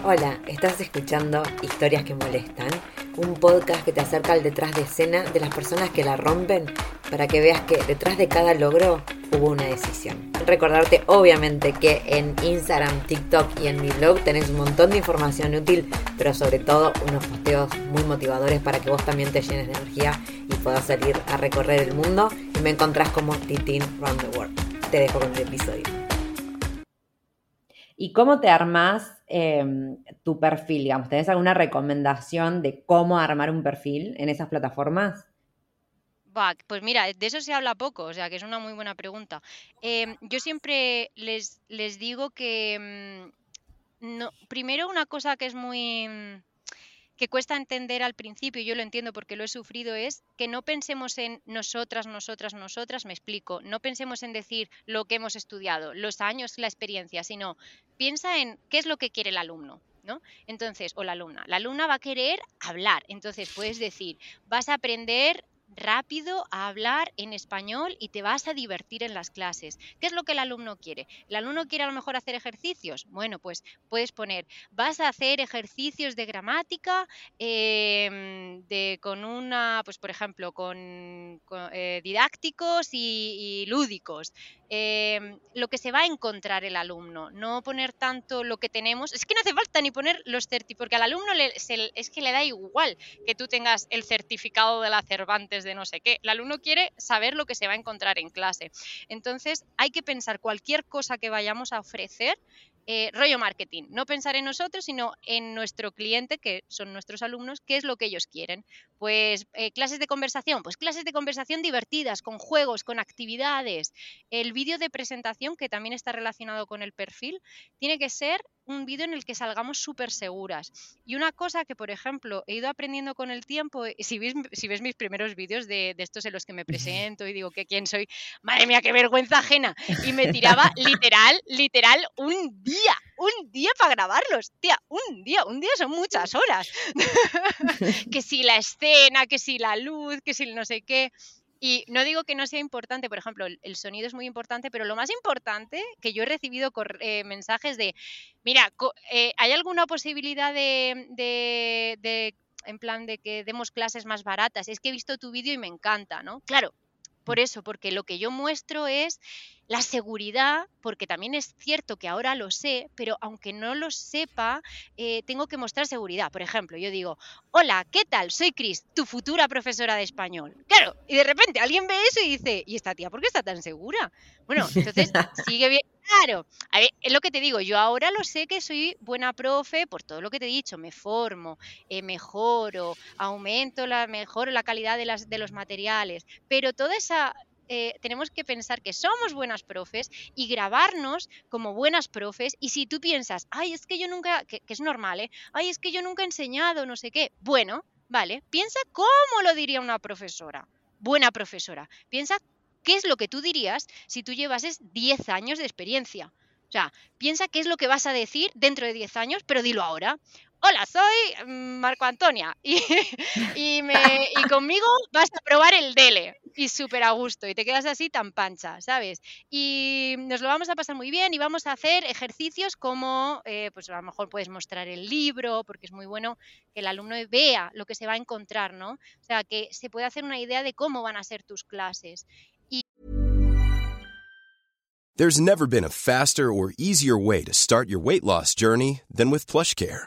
Hola, estás escuchando Historias que Molestan, un podcast que te acerca al detrás de escena de las personas que la rompen para que veas que detrás de cada logro hubo una decisión. Recordarte obviamente que en Instagram, TikTok y en mi blog tenés un montón de información útil, pero sobre todo unos posteos muy motivadores para que vos también te llenes de energía y puedas salir a recorrer el mundo y me encontrás como Titin Round the World. Te dejo con el episodio. ¿Y cómo te armas em, tu perfil? Digamos, ¿tenés alguna recomendación de cómo armar un perfil en esas plataformas? pues mira, de eso se habla poco, o sea que es una muy buena pregunta. Em, yo siempre les, les digo que mm, no, primero una cosa que es muy que cuesta entender al principio, yo lo entiendo porque lo he sufrido, es que no pensemos en nosotras, nosotras, nosotras, me explico, no pensemos en decir lo que hemos estudiado, los años, la experiencia, sino piensa en qué es lo que quiere el alumno. ¿No? Entonces, o la alumna. La alumna va a querer hablar. Entonces, puedes decir, vas a aprender rápido a hablar en español y te vas a divertir en las clases. ¿Qué es lo que el alumno quiere? ¿El alumno quiere a lo mejor hacer ejercicios? Bueno, pues puedes poner, vas a hacer ejercicios de gramática em, con una, pues por ejemplo, con, eh, didácticos y lúdicos. Em, lo que se va a encontrar el alumno, no poner tanto lo que tenemos. Es que no hace falta ni poner los certificados, porque al alumno es que le da igual que tú tengas el certificado de la Cervantes de no sé qué. El alumno quiere saber lo que se va a encontrar en clase. Entonces, hay que pensar cualquier cosa que vayamos a ofrecer eh, rollo marketing, no pensar en nosotros, sino en nuestro cliente, que son nuestros alumnos, qué es lo que ellos quieren. Pues eh, clases de conversación, pues clases de conversación divertidas, con juegos, con actividades. El vídeo de presentación, que también está relacionado con el perfil, tiene que ser un vídeo en el que salgamos súper seguras. Y una cosa que, por ejemplo, he ido aprendiendo con el tiempo, si ves, si ves mis primeros vídeos de, estos en los que me presento y digo que quién soy, madre mía, qué vergüenza ajena. Y me tiraba literal, literal, un día, un día para grabarlos. Tía, un día, un día son muchas horas. que si la escena, que si la luz, que si no sé qué. Y no digo que no sea importante, por ejemplo, el, sonido es muy importante, pero lo más importante que yo he recibido eh, mensajes de, mira, eh, ¿hay alguna posibilidad de, de, en plan de que demos clases más baratas? Es que he visto tu vídeo y me encanta, ¿no? Claro, por eso, porque lo que yo muestro es la seguridad, porque también es cierto que ahora lo sé, pero aunque no lo sepa, eh, tengo que mostrar seguridad. Por ejemplo, yo digo, hola, ¿qué tal? Soy Cris, tu futura profesora de español. Claro, y de repente alguien ve eso y dice, ¿y esta tía por qué está tan segura? Bueno, entonces sigue bien. Claro, a ver, es lo que te digo, yo ahora lo sé que soy buena profe por todo lo que te he dicho, me formo, eh, mejoro, aumento la, mejoro la calidad de, las, de los materiales, pero toda esa eh, tenemos que pensar que somos buenas profes y grabarnos como buenas profes. Y si tú piensas, ay, es que yo nunca, que, es normal, ¿eh? Ay, es que yo nunca he enseñado, no sé qué. Bueno, vale, piensa cómo lo diría una profesora, buena profesora. Piensa qué es lo que tú dirías si tú llevases 10 años de experiencia. O sea, piensa qué es lo que vas a decir dentro de 10 años, pero dilo ahora hola, soy mm, Marco Antonia y, conmigo vas a probar el DELE y súper a gusto y te quedas así tan pancha, ¿sabes? Y nos lo vamos a pasar muy bien y vamos a hacer ejercicios como, eh, pues a lo mejor puedes mostrar el libro, porque es muy bueno que el alumno vea lo que se va a encontrar, ¿no? O sea, que se puede hacer una idea de cómo van a ser tus clases. There's never been a faster or easier way to start your weight loss journey than with PlushCare.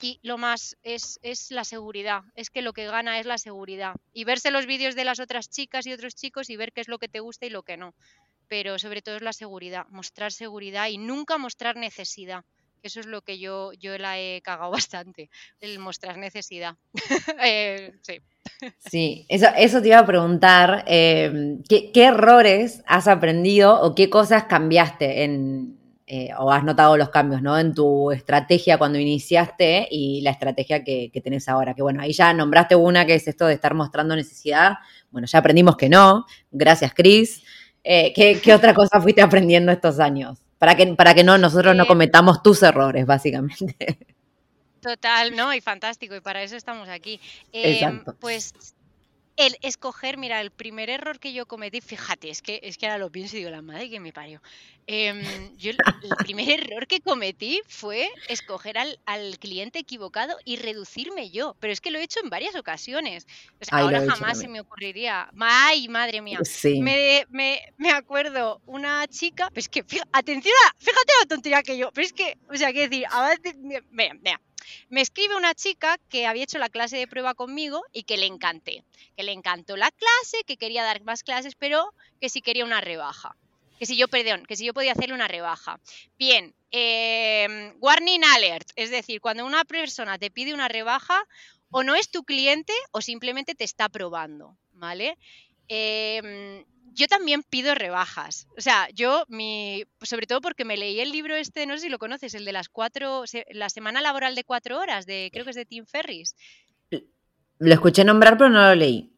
Aquí lo más es, es la seguridad, es que lo que gana es la seguridad. Y verse los vídeos de las otras chicas y otros chicos y ver qué es lo que te gusta y lo que no. Pero sobre todo es la seguridad, mostrar seguridad y nunca mostrar necesidad. Eso es lo que yo, yo la he cagado bastante, el mostrar necesidad. Eh, sí. Sí, eso, eso te iba a preguntar, eh, ¿qué, qué errores has aprendido o qué cosas cambiaste en, eh, o has notado los cambios, ¿no? En tu estrategia cuando iniciaste y la estrategia que, que tenés ahora. Que bueno, ahí ya nombraste una que es esto de estar mostrando necesidad. Bueno, ya aprendimos que no. Gracias, Cris. Eh, ¿qué, ¿Qué otra cosa fuiste aprendiendo estos años? Para que, para que no, nosotros no Eh, cometamos tus errores, básicamente. Total, ¿no? Y fantástico, y para eso estamos aquí. Em, Exacto. pues el escoger, mira, el primer error que yo cometí, fíjate, es que, es que ahora lo pienso y digo, la madre que me parió. Em, yo el, primer error que cometí fue escoger al, al cliente equivocado y reducirme yo, pero es que lo he hecho en varias ocasiones. O sea, Ay, lo ahora he jamás se me ocurriría. Ay, madre mía. Sí. Me, me, me acuerdo una chica, pues que, fija- atención, a- fíjate la tontería que yo, pero es que, o sea, quiero decir, ahora mira, me escribe una chica que había hecho la clase de prueba conmigo y que le encanté, que le encantó la clase, que quería dar más clases, pero que si quería una rebaja. Que si yo, perdón, que si yo podía hacerle una rebaja. Bien, em, warning alert, es decir, cuando una persona te pide una rebaja, o no es tu cliente o simplemente te está probando, ¿vale? Em, yo también pido rebajas. O sea, yo, mi, sobre todo porque me leí el libro este, no sé si lo conoces, el de las cuatro, se- la semana laboral de cuatro horas, de creo que es de Tim Ferris. Lo escuché nombrar, pero no lo leí.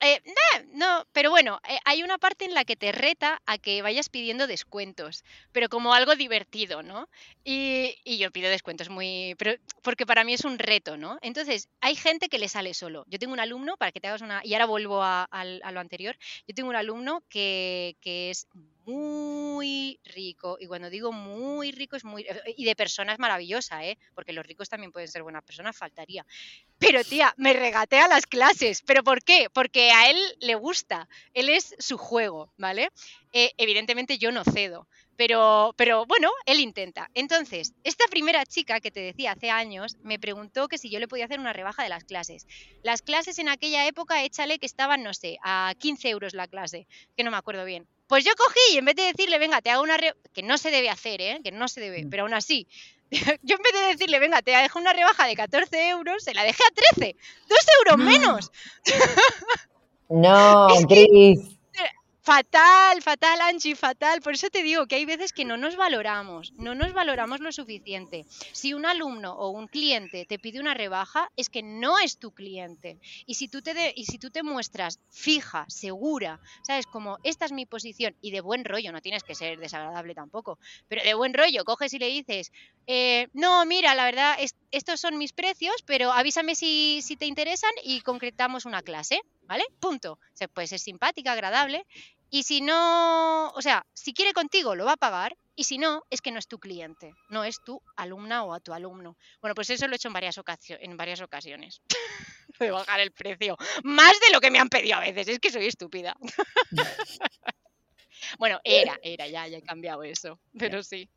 Eh, nah, no, pero bueno, eh, hay una parte en la que te reta a que vayas pidiendo descuentos, pero como algo divertido, ¿no? Y, yo pido descuentos muy, pero porque para mí es un reto, ¿no? Entonces, hay gente que le sale solo. Yo tengo un alumno, para que te hagas una, y ahora vuelvo a, lo anterior, yo tengo un alumno que es muy rico, y cuando digo muy rico es muy, y de personas maravillosa, ¿eh? Porque los ricos también pueden ser buenas personas, faltaría. Pero tía, me regatea las clases. ¿Pero por qué? Porque a él le gusta. Él es su juego, ¿vale? Eh, evidentemente yo no cedo. Pero, pero bueno, él intenta. Entonces, esta primera chica que te decía hace años me preguntó que si yo le podía hacer una rebaja de las clases. Las clases en aquella época, échale que estaban, no sé, a 15 euros la clase, que no me acuerdo bien. Pues yo cogí y en vez de decirle, venga, te hago una re que no se debe hacer, ¿eh? Que no se debe, pero aún así, yo en vez de decirle, venga, te dejo una rebaja de 14 euros, se la dejé a 13. ¡Dos euros menos! No, Cris. Fatal, fatal, Angie, fatal. Por eso te digo que hay veces que no nos valoramos, no nos valoramos lo suficiente. Si un alumno o un cliente te pide una rebaja, es que no es tu cliente. Y si tú te, y si tú te muestras fija, segura, ¿sabes? Como esta es mi posición y de buen rollo, no tienes que ser desagradable tampoco, pero de buen rollo, coges y le dices, eh, no, mira, la verdad, estos son mis precios, pero avísame si, si te interesan y concretamos una clase. ¿vale? Punto. Se puede ser simpática, agradable. Y si no, o sea, si quiere contigo, lo va a pagar. Y si no, es que no es tu cliente, no es tu alumna o a tu alumno. Bueno, pues eso lo he hecho en varias, ocasiones, en varias ocasiones. de bajar el precio. Más de lo que me han pedido a veces. Es que soy estúpida. bueno, era, era, ya, ya he cambiado eso. Pero sí.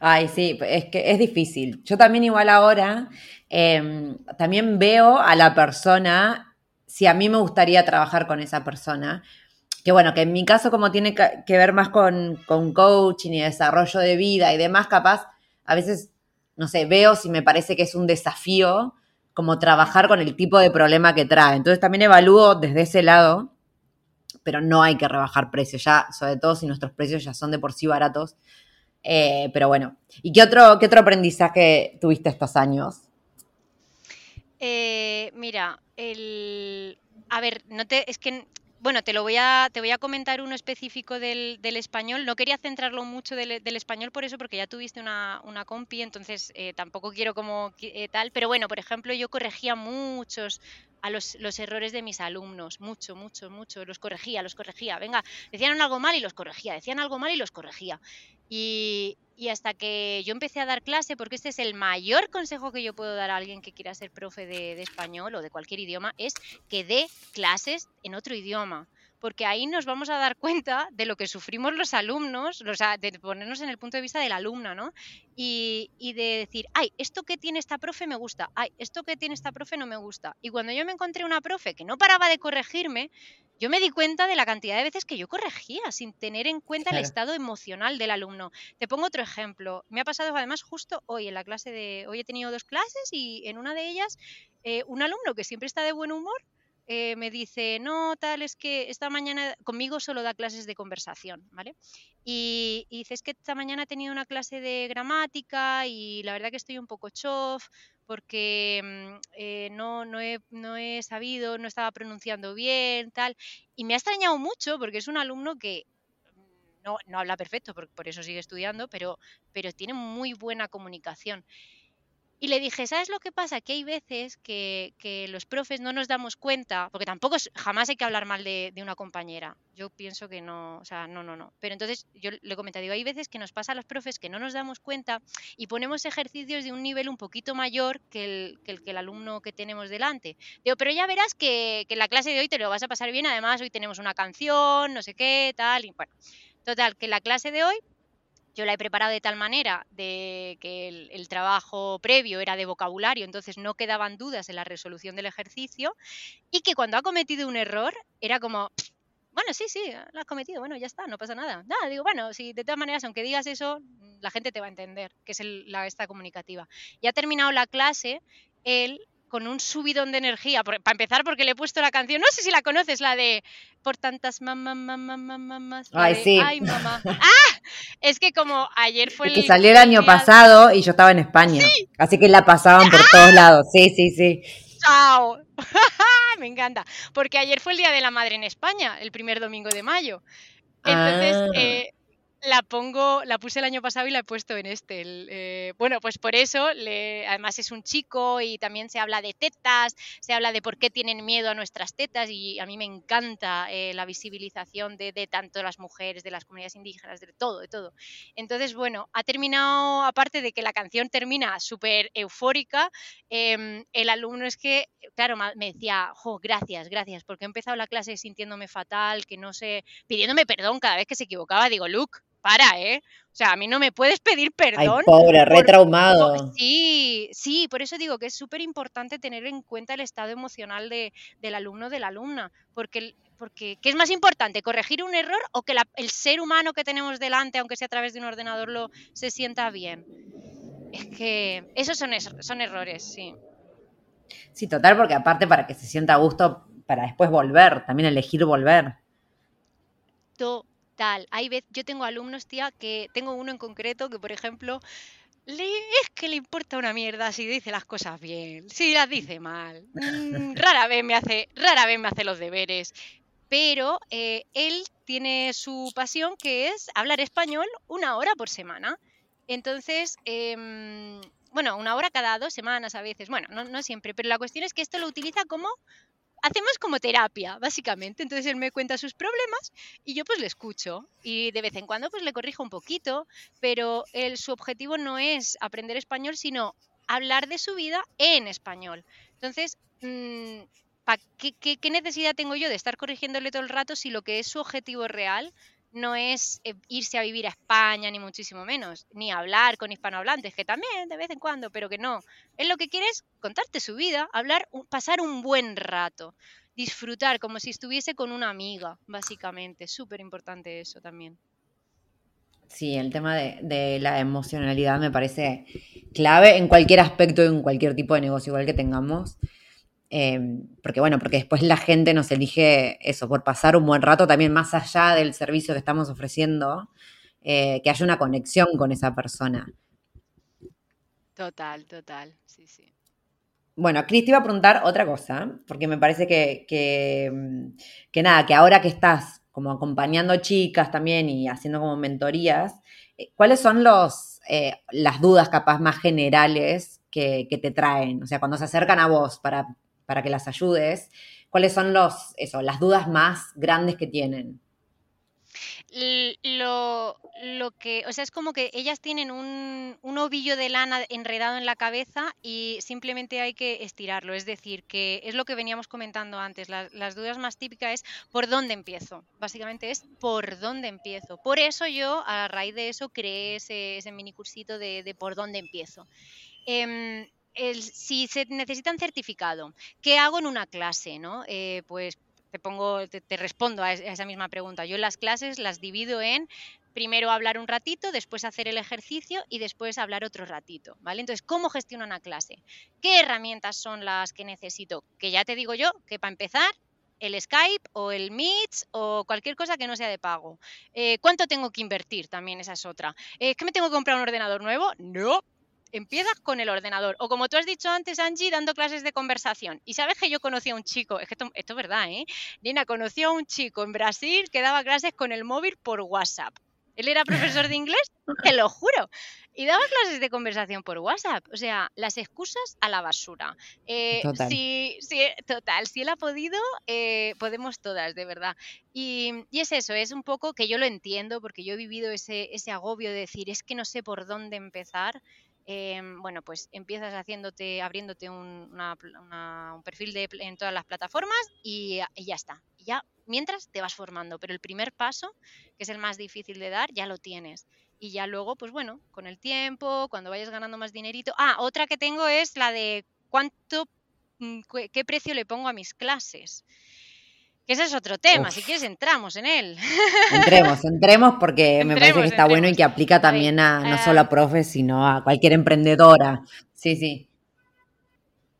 Ay, sí, es que es difícil. Yo también igual ahora, em, también veo a la persona, si a mí me gustaría trabajar con esa persona, que bueno, que en mi caso como tiene que ver más con, con coaching y desarrollo de vida y demás, capaz, a veces, no sé, veo si me parece que es un desafío como trabajar con el tipo de problema que trae. Entonces también evalúo desde ese lado, pero no hay que rebajar precios, ya, sobre todo si nuestros precios ya son de por sí baratos eh, pero bueno, ¿y qué otro, qué otro aprendizaje tuviste estos años? Eh, mira, el... A ver, no te, es que bueno, te lo voy a, te voy a comentar uno específico del, español. No quería centrarlo mucho del, español por eso, porque ya tuviste una, una compi, entonces eh, tampoco quiero como tal. Pero bueno, por ejemplo, yo corregía muchos a los, errores de mis alumnos, mucho, mucho, mucho. Los corregía, los corregía. Venga, decían algo mal y los corregía, decían algo mal y los corregía. Y, hasta que yo empecé a dar clase, porque este es el mayor consejo que yo puedo dar a alguien que quiera ser profe de, de español o de cualquier idioma, es que dé clases en otro idioma porque ahí nos vamos a dar cuenta de lo que sufrimos los alumnos, o sea, de ponernos en el punto de vista del alumno, ¿no? Y, de decir, ay, esto que tiene esta profe me gusta, ay, esto que tiene esta profe no me gusta. Y cuando yo me encontré una profe que no paraba de corregirme, yo me di cuenta de la cantidad de veces que yo corregía sin tener en cuenta el estado emocional del alumno. Te pongo otro ejemplo. Me ha pasado además justo hoy en la clase de... Hoy he tenido dos clases y en una de ellas eh, un alumno que siempre está de buen humor eh, me dice, no, tal, es que esta mañana conmigo solo da clases de conversación, ¿vale? Y, dice, es que esta mañana he tenido una clase de gramática y la verdad que estoy un poco chof porque mm, eh, no, no, he, no he sabido, no estaba pronunciando bien, tal. Y me ha extrañado mucho porque es un alumno que no, no habla perfecto, por, por eso sigue estudiando, pero, pero tiene muy buena comunicación. Y le dije, ¿sabes lo que pasa? Que hay veces que, los profes no nos damos cuenta, porque tampoco jamás hay que hablar mal de, una compañera. Yo pienso que no, o sea, no, no, no. Pero entonces yo le comenté, digo, hay veces que nos pasa a los profes que no nos damos cuenta y ponemos ejercicios de un nivel un poquito mayor que el, que el, alumno que tenemos delante. Digo, pero ya verás que, que en la clase de hoy te lo vas a pasar bien, además hoy tenemos una canción, no sé qué, tal, y bueno. Total, que la clase de hoy yo la he preparado de tal manera de que el, trabajo previo era de vocabulario, entonces no quedaban dudas en la resolución del ejercicio y que cuando ha cometido un error era como, bueno, sí, sí, lo has cometido, bueno, ya está, no pasa nada. Nada, digo, bueno, si de todas maneras, aunque digas eso, la gente te va a entender, que es la esta comunicativa. Y ha terminado la clase, él con un subidón de energía. Para empezar, porque le he puesto la canción, no sé si la conoces, la de Por tantas mamás, mamás, mamás. Ay, sí. Ay, mamá. ¡Ah! Es que como ayer fue el. que salió el año pasado y yo estaba en España. Así que la pasaban por todos ¡Ah! lados. Sí, sí, sí. ¡Chao! Me encanta. Porque ayer fue el Día de la Madre en España, el primer domingo de mayo. Entonces, ah. eh, la pongo, la puse el año pasado y la he puesto en este. Eh, bueno, pues por eso, además es un chico y también se habla de tetas, se habla de por qué tienen miedo a nuestras tetas y a mí me encanta eh, la visibilización de, tanto las mujeres, de las comunidades indígenas, de todo, de todo. Entonces, bueno, ha terminado, aparte de que la canción termina súper eufórica, em, el alumno es que, claro, me decía, gracias, gracias, porque he empezado la clase sintiéndome fatal, que no sé, pidiéndome perdón cada vez que se equivocaba, digo, Luke, para, ¿eh? O sea, a mí no me puedes pedir perdón. Ay, pobre, retraumado. Sí, sí, por eso digo que es súper importante tener en cuenta el estado emocional de, del alumno o de la alumna, porque, porque ¿qué es más importante? ¿Corregir un error o que el ser humano que tenemos delante, aunque sea a través de un ordenador, lo, se sienta bien? Es que esos son, son errores, sí. Sí, total, porque aparte para que se sienta a gusto para después volver, también elegir volver. Total. Hay veces, yo tengo alumnos, tía, que tengo uno en concreto que, por ejemplo, le, es que le importa una mierda si dice las cosas bien, si las dice mal. Mm, rara vez me hace, rara vez me hace los deberes. Pero eh, él tiene su pasión que es hablar español una hora por semana. Entonces, em, bueno, una hora cada dos semanas a veces. Bueno, no, no siempre, pero la cuestión es que esto lo utiliza como hacemos como terapia, básicamente. Entonces él me cuenta sus problemas y yo pues le escucho. Y de vez en cuando pues le corrijo un poquito, pero él, su objetivo no es aprender español, sino hablar de su vida en español. Entonces, mm, qué, qué, necesidad tengo yo de estar corrigiéndole todo el rato si lo que es su objetivo real no es eh, irse a vivir a España, ni muchísimo menos, ni hablar con hispanohablantes, que también de vez en cuando, pero que no. Él lo que quiere es contarte su vida, hablar, pasar un buen rato, disfrutar como si estuviese con una amiga, básicamente. Súper importante eso también. Sí, el tema de, de, la emocionalidad me parece clave en cualquier aspecto, en cualquier tipo de negocio igual que tengamos. Em, porque bueno, porque después la gente nos elige eso, por pasar un buen rato también más allá del servicio que estamos ofreciendo, eh, que haya una conexión con esa persona. Total, total, sí, sí. Bueno, Cris, te iba a preguntar otra cosa, porque me parece que, que, nada, que ahora que estás como acompañando chicas también y haciendo como mentorías, eh, ¿cuáles son los, eh, las dudas capaz más generales que, que, te traen? O sea, cuando se acercan a vos para para que las ayudes, ¿cuáles son los, eso, las dudas más grandes que tienen? Lo, lo, que, o sea, es como que ellas tienen un, un, ovillo de lana enredado en la cabeza y simplemente hay que estirarlo. Es decir, que es lo que veníamos comentando antes. las dudas más típicas es ¿por dónde empiezo? Básicamente es ¿por dónde empiezo? Por eso yo, a raíz de eso, creé ese, ese mini cursito de, de por dónde empiezo. Eh, si se necesita un certificado, ¿qué hago en una clase? ¿no? Eh, pues te pongo, te, respondo a, esa misma pregunta. Yo las clases las divido en primero hablar un ratito, después hacer el ejercicio y después hablar otro ratito, ¿vale? Entonces, ¿cómo gestiono una clase? ¿Qué herramientas son las que necesito? Que ya te digo yo que para empezar, el Skype o el Meet o cualquier cosa que no sea de pago. Eh, ¿Cuánto tengo que invertir? También esa es otra. ¿Es eh, que me tengo que comprar un ordenador nuevo? No, empiezas con el ordenador. O como tú has dicho antes, Angie, dando clases de conversación. Y sabes que yo conocí a un chico, es que esto, es verdad, ¿eh? Nina conoció a un chico en Brasil que daba clases con el móvil por WhatsApp. Él era profesor de inglés, te lo juro. Y daba clases de conversación por WhatsApp. O sea, las excusas a la basura. Eh, total. Si, total. Si él ha podido, eh, podemos todas, de verdad. Y, y, es eso, es un poco que yo lo entiendo porque yo he vivido ese, ese agobio de decir, es que no sé por dónde empezar. Em, bueno, pues empiezas haciéndote, abriéndote un, perfil de, en todas las plataformas y, ya está. Y ya mientras te vas formando, pero el primer paso, que es el más difícil de dar, ya lo tienes. Y ya luego, pues bueno, con el tiempo, cuando vayas ganando más dinerito. Ah, otra que tengo es la de cuánto, mm, qué precio le pongo a mis clases. Que ese es otro tema, si quieres entramos en él. Entremos, entremos porque me parece que está bueno y que aplica también a no solo a profes, sino a cualquier emprendedora. Sí, sí.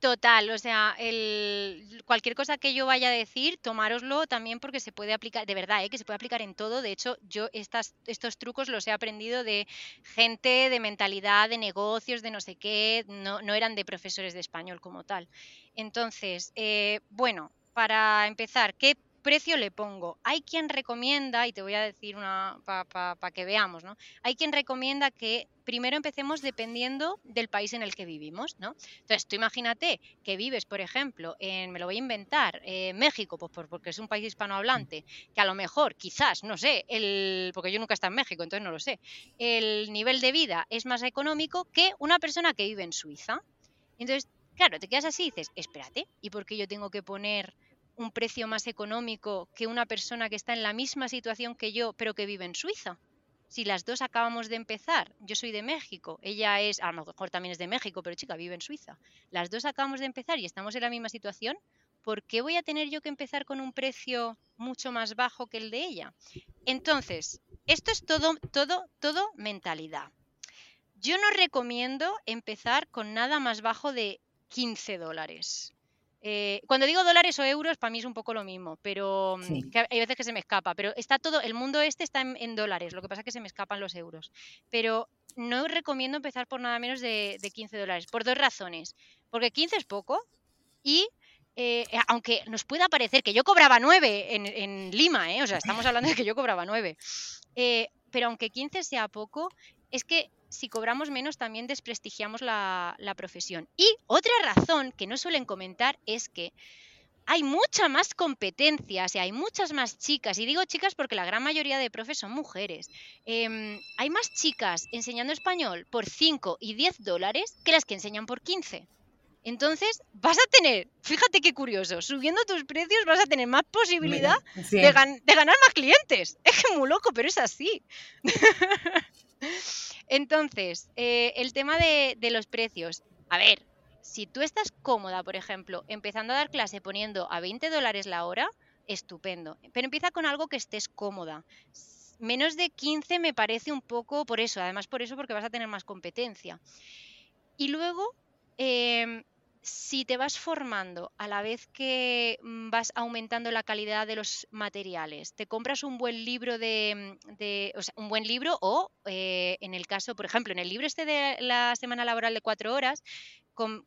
Total, o sea, el, cualquier cosa que yo vaya a decir, tomároslo también porque se puede aplicar, de verdad, ¿eh? que se puede aplicar en todo. De hecho, yo estas, estos trucos los he aprendido de gente de mentalidad, de negocios, de no sé qué, no, no eran de profesores de español como tal. Entonces, eh, bueno, para empezar, ¿qué precio le pongo? Hay quien recomienda, y te voy a decir una para que veamos, ¿no? Hay quien recomienda que primero empecemos dependiendo del país en el que vivimos, ¿no? Entonces, tú imagínate que vives, por ejemplo, en, me lo voy a inventar, en México, pues porque es un país hispanohablante, que a lo mejor, quizás, no sé, el, porque yo nunca he estado en México, entonces no lo sé, el nivel de vida es más económico que una persona que vive en Suiza. Entonces, claro, te quedas así y dices, espérate, ¿y por qué yo tengo que poner un precio más económico que una persona que está en la misma situación que yo, pero que vive en Suiza? Si las dos acabamos de empezar, yo soy de México, ella es, a lo mejor también es de México, pero chica, vive en Suiza. Las dos acabamos de empezar y estamos en la misma situación, ¿por qué voy a tener yo que empezar con un precio mucho más bajo que el de ella? Entonces, esto es todo, todo, todo mentalidad. Yo no recomiendo empezar con nada más bajo de 15 dólares. Eh, cuando digo dólares o euros, para mí es un poco lo mismo, pero mm, hay veces que se me escapa. Pero está todo, el mundo este está en, dólares, lo que pasa es que se me escapan los euros. Pero no recomiendo empezar por nada menos de, 15 dólares, por dos razones. Porque 15 es poco y eh, aunque nos pueda parecer que yo cobraba 9 en, Lima, ¿eh? o sea, estamos hablando de que yo cobraba 9, pero aunque 15 sea poco, es que si cobramos menos también desprestigiamos la, profesión. Y otra razón que no suelen comentar es que hay mucha más competencia, o sea, hay muchas más chicas, y digo chicas porque la gran mayoría de profes son mujeres. Em, hay más chicas enseñando español por 5 y 10 dólares que las que enseñan por 15. Entonces, vas a tener, fíjate qué curioso, subiendo tus precios vas a tener más posibilidad de, de, ganar más clientes. Es que muy loco, pero es así. Entonces, eh, el tema de, los precios. A ver, si tú estás cómoda, por ejemplo, empezando a dar clase poniendo a 20 dólares la hora, estupendo. Pero empieza con algo que estés cómoda. Menos de 15 me parece un poco por eso, además por eso porque vas a tener más competencia. Y luego, em, si te vas formando a la vez que mm, vas aumentando la calidad de los materiales, te compras un buen libro de, mm, o sea, un buen libro o eh, en el caso, por ejemplo, en el libro este de la semana laboral de cuatro horas,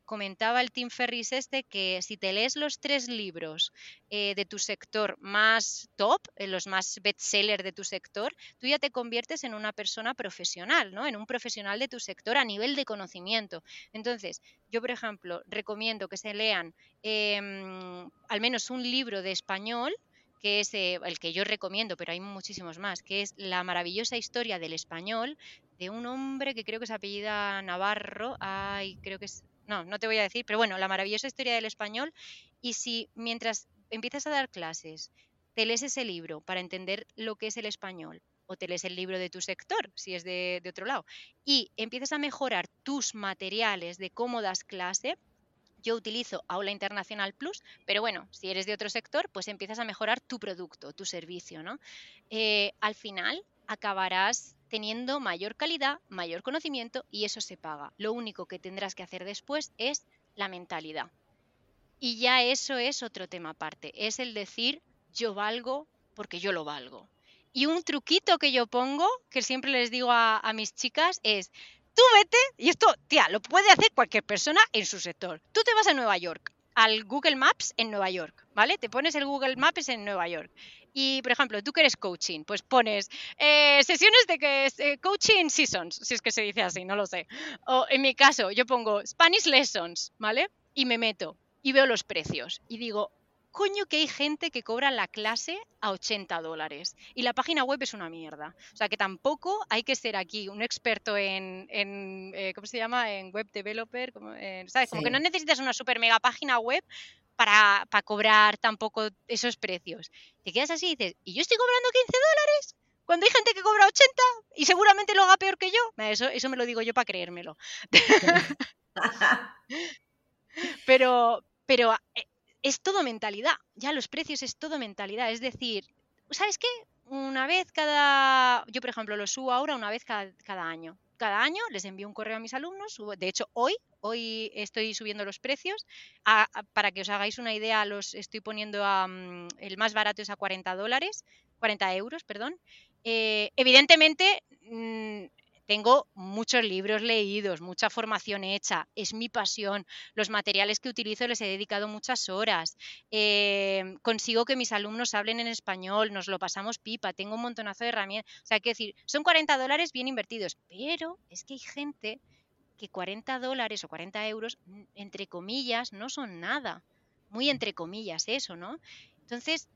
comentaba el Tim Ferris este que si te lees los tres libros eh, de tu sector más top, eh, los más bestseller de tu sector, tú ya te conviertes en una persona profesional, ¿no? En un profesional de tu sector a nivel de conocimiento. Entonces, yo, por ejemplo, recomiendo que se lean em, al menos un libro de español que es eh, el que yo recomiendo, pero hay muchísimos más, que es La maravillosa historia del español de un hombre que creo que se apellida Navarro, ay, creo que es no, no te voy a decir, pero bueno, la maravillosa historia del español. Y si mientras empiezas a dar clases, te lees ese libro para entender lo que es el español, o te lees el libro de tu sector, si es de, otro lado, y empiezas a mejorar tus materiales de cómo das clase, yo utilizo Aula Internacional Plus, pero bueno, si eres de otro sector, pues empiezas a mejorar tu producto, tu servicio, ¿no? Eh, al final acabarás teniendo mayor calidad, mayor conocimiento y eso se paga. Lo único que tendrás que hacer después es la mentalidad. Y ya eso es otro tema aparte, es el decir yo valgo porque yo lo valgo. Y un truquito que yo pongo, que siempre les digo a, mis chicas, es, tú vete, y esto, tía, lo puede hacer cualquier persona en su sector. Tú te vas a Nueva York, al Google Maps en Nueva York, ¿vale? Te pones el Google Maps en Nueva York y, por ejemplo, tú que eres coaching, pues pones eh, sesiones de que eh, coaching seasons, si es que se dice así, no lo sé. O en mi caso, yo pongo Spanish lessons, ¿vale? Y me meto y veo los precios y digo, coño que hay gente que cobra la clase a 80 dólares y la página web es una mierda. O sea que tampoco hay que ser aquí un experto en, eh, ¿cómo se llama? En web developer, como, ¿sabes? Como que no necesitas una super mega página web para, cobrar tampoco esos precios. Te quedas así y dices, ¿y yo estoy cobrando 15 dólares? Cuando hay gente que cobra 80 y seguramente lo haga peor que yo. Eso, eso me lo digo yo para creérmelo. pero, pero eh, es todo mentalidad. Ya los precios es todo mentalidad. Es decir, ¿sabes qué? Una vez cada. Yo, por ejemplo, lo subo ahora una vez cada, año cada año les envío un correo a mis alumnos. De hecho, hoy, hoy estoy subiendo los precios. para que os hagáis una idea, los estoy poniendo a, mm, el más barato es a 40 dólares, 40 euros, perdón. Eh, evidentemente, mm, tengo muchos libros leídos, mucha formación hecha, es mi pasión. Los materiales que utilizo les he dedicado muchas horas. Em, consigo que mis alumnos hablen en español, nos lo pasamos pipa, tengo un montonazo de herramientas. O sea, que decir, son 40 dólares bien invertidos, pero es que hay gente que 40 dólares o 40 euros, entre comillas, no son nada. Muy entre comillas eso, ¿no? Entonces,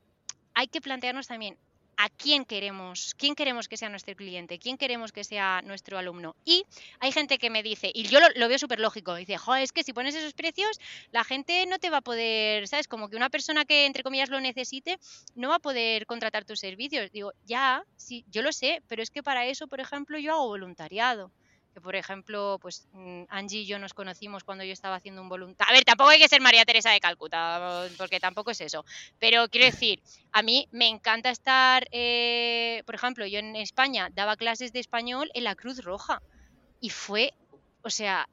hay que plantearnos también, a quién queremos, quién queremos que sea nuestro cliente, quién queremos que sea nuestro alumno. Y hay gente que me dice, y yo lo, veo súper lógico, dice, jo, es que si pones esos precios, la gente no te va a poder, ¿sabes? Como que una persona que entre comillas lo necesite, no va a poder contratar tus servicios. Digo, ya, sí, yo lo sé, pero es que para eso, por ejemplo, yo hago voluntariado que por ejemplo, pues mm, Angie y yo nos conocimos cuando yo estaba haciendo un voluntariado. A ver, tampoco hay que ser María Teresa de Calcuta, porque tampoco es eso. Pero quiero decir, a mí me encanta estar, eh, por ejemplo, yo en España daba clases de español en la Cruz Roja y fue, o sea,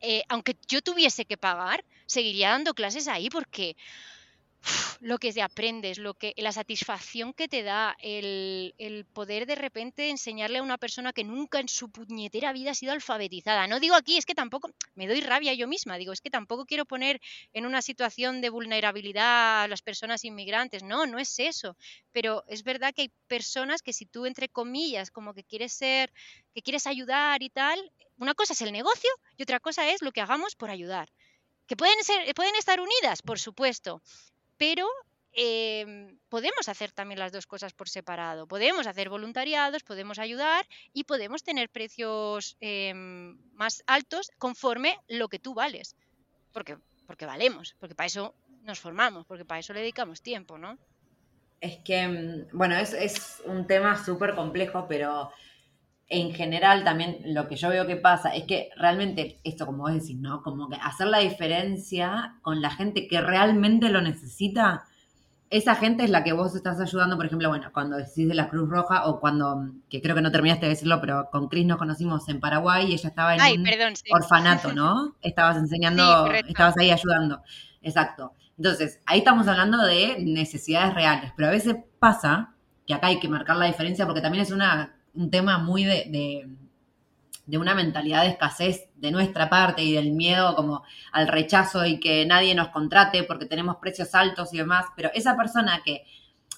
eh, aunque yo tuviese que pagar, seguiría dando clases ahí porque lo que te aprendes, lo que, la satisfacción que te da el, el, poder de repente enseñarle a una persona que nunca en su puñetera vida ha sido alfabetizada. No digo aquí, es que tampoco, me doy rabia yo misma, digo, es que tampoco quiero poner en una situación de vulnerabilidad a las personas inmigrantes. No, no es eso. Pero es verdad que hay personas que si tú, entre comillas, como que quieres ser, que quieres ayudar y tal, una cosa es el negocio y otra cosa es lo que hagamos por ayudar. Que pueden, ser, pueden estar unidas, por supuesto, pero em, podemos hacer también las dos cosas por separado. Podemos hacer voluntariados, podemos ayudar y podemos tener precios em, más altos conforme lo que tú vales. Porque, porque valemos, porque para eso nos formamos, porque para eso le dedicamos tiempo, ¿no? Es que, em, bueno, es, es un tema súper complejo, pero en general también lo que yo veo que pasa es que realmente, esto como vos decís, ¿no? Como que hacer la diferencia con la gente que realmente lo necesita, esa gente es la que vos estás ayudando, por ejemplo, bueno, cuando decís de la Cruz Roja o cuando, que creo que no terminaste de decirlo, pero con Cris nos conocimos en Paraguay y ella estaba en un orfanato, ¿no? Estabas enseñando, estabas ahí ayudando. Exacto. Entonces, ahí estamos hablando de necesidades reales, pero a veces pasa que acá hay que marcar la diferencia porque también es una un tema muy de, de, una mentalidad de escasez de nuestra parte y del miedo como al rechazo y que nadie nos contrate porque tenemos precios altos y demás, pero esa persona que,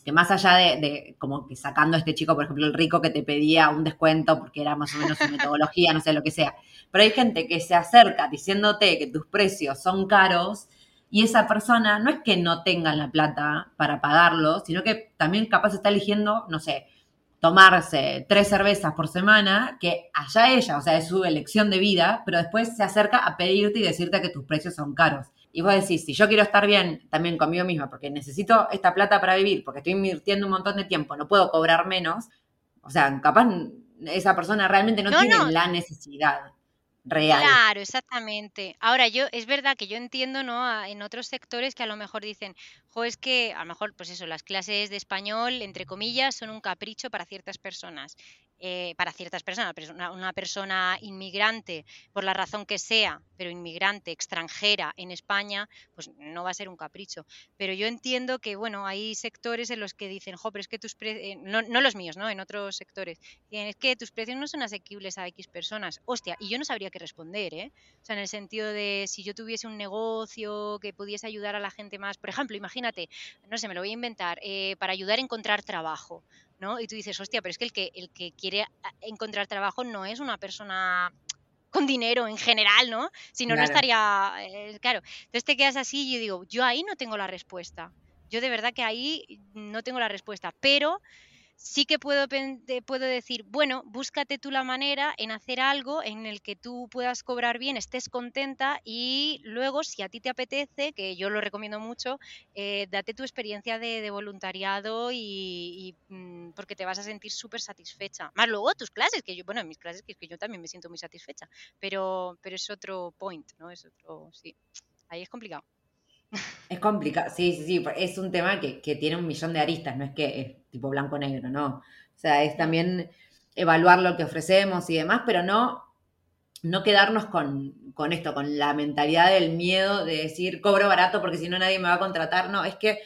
que más allá de, como que sacando a este chico, por ejemplo, el rico que te pedía un descuento porque era más o menos su metodología, no sé lo que sea, pero hay gente que se acerca diciéndote que tus precios son caros y esa persona no es que no tenga la plata para pagarlo, sino que también capaz está eligiendo, no sé, tomarse tres cervezas por semana, que allá ella, o sea, es su elección de vida, pero después se acerca a pedirte y decirte que tus precios son caros. Y vos decís, si yo quiero estar bien también conmigo misma, porque necesito esta plata para vivir, porque estoy invirtiendo un montón de tiempo, no puedo cobrar menos, o sea, capaz esa persona realmente no, tiene la necesidad Claro, exactamente. Ahora, yo, es verdad que yo entiendo, ¿no? En otros sectores que a lo mejor dicen, jo, es que a lo mejor, pues eso, las clases de español, entre comillas, son un capricho para ciertas personas. Eh, para ciertas personas, una, una, persona inmigrante, por la razón que sea, pero inmigrante, extranjera en España, pues no va a ser un capricho. Pero yo entiendo que, bueno, hay sectores en los que dicen, jo, pero es que tus precios, eh, no, no, los míos, ¿no? En otros sectores, es que tus precios no son asequibles a X personas. Hostia, y yo no sabría qué responder, ¿eh? O sea, en el sentido de si yo tuviese un negocio que pudiese ayudar a la gente más, por ejemplo, imagínate, no sé, me lo voy a inventar, eh, para ayudar a encontrar trabajo. ¿No? Y tú dices, hostia, pero es que el que, el que quiere encontrar trabajo no es una persona con dinero en general, ¿no? Si no, no estaría, eh, claro. Entonces te quedas así y yo digo, yo ahí no tengo la respuesta. Yo de verdad que ahí no tengo la respuesta, pero sí que puedo, puedo decir, bueno, búscate tú la manera en hacer algo en el que tú puedas cobrar bien, estés contenta y luego, si a ti te apetece, que yo lo recomiendo mucho, eh, date tu experiencia de, voluntariado y, mm, porque te vas a sentir súper satisfecha. Más luego tus clases, que yo, bueno, en mis clases que, que yo también me siento muy satisfecha, pero, pero es otro point, ¿no? Es otro, sí, ahí es complicado. Es complicado, sí, sí, sí, es un tema que, tiene un millón de aristas, no es que es tipo blanco-negro, no. O sea, es también evaluar lo que ofrecemos y demás, pero no, no quedarnos con, con esto, con la mentalidad del miedo de decir cobro barato porque si no nadie me va a contratar, no, es que,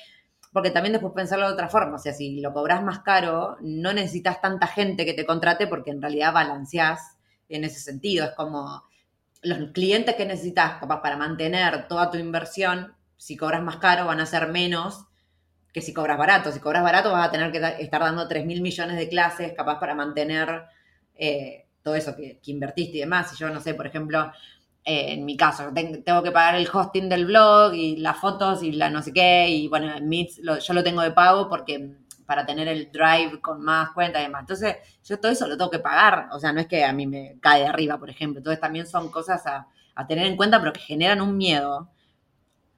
porque también después pensarlo de otra forma, o sea, si lo cobras más caro, no necesitas tanta gente que te contrate porque en realidad balanceás en ese sentido, es como los clientes que necesitas capaz para mantener toda tu inversión si cobras más caro van a ser menos que si cobras barato. Si cobras barato vas a tener que estar dando 3 mil millones de clases capaz para mantener eh, todo eso que, invertiste y demás. Si yo no sé, por ejemplo, eh, en mi caso, tengo que pagar el hosting del blog y las fotos y la no sé qué, y bueno, Meets yo lo tengo de pago porque para tener el drive con más cuentas y demás. Entonces, yo todo eso lo tengo que pagar. O sea, no es que a mí me cae de arriba, por ejemplo. Entonces, también son cosas a, a tener en cuenta, pero que generan un miedo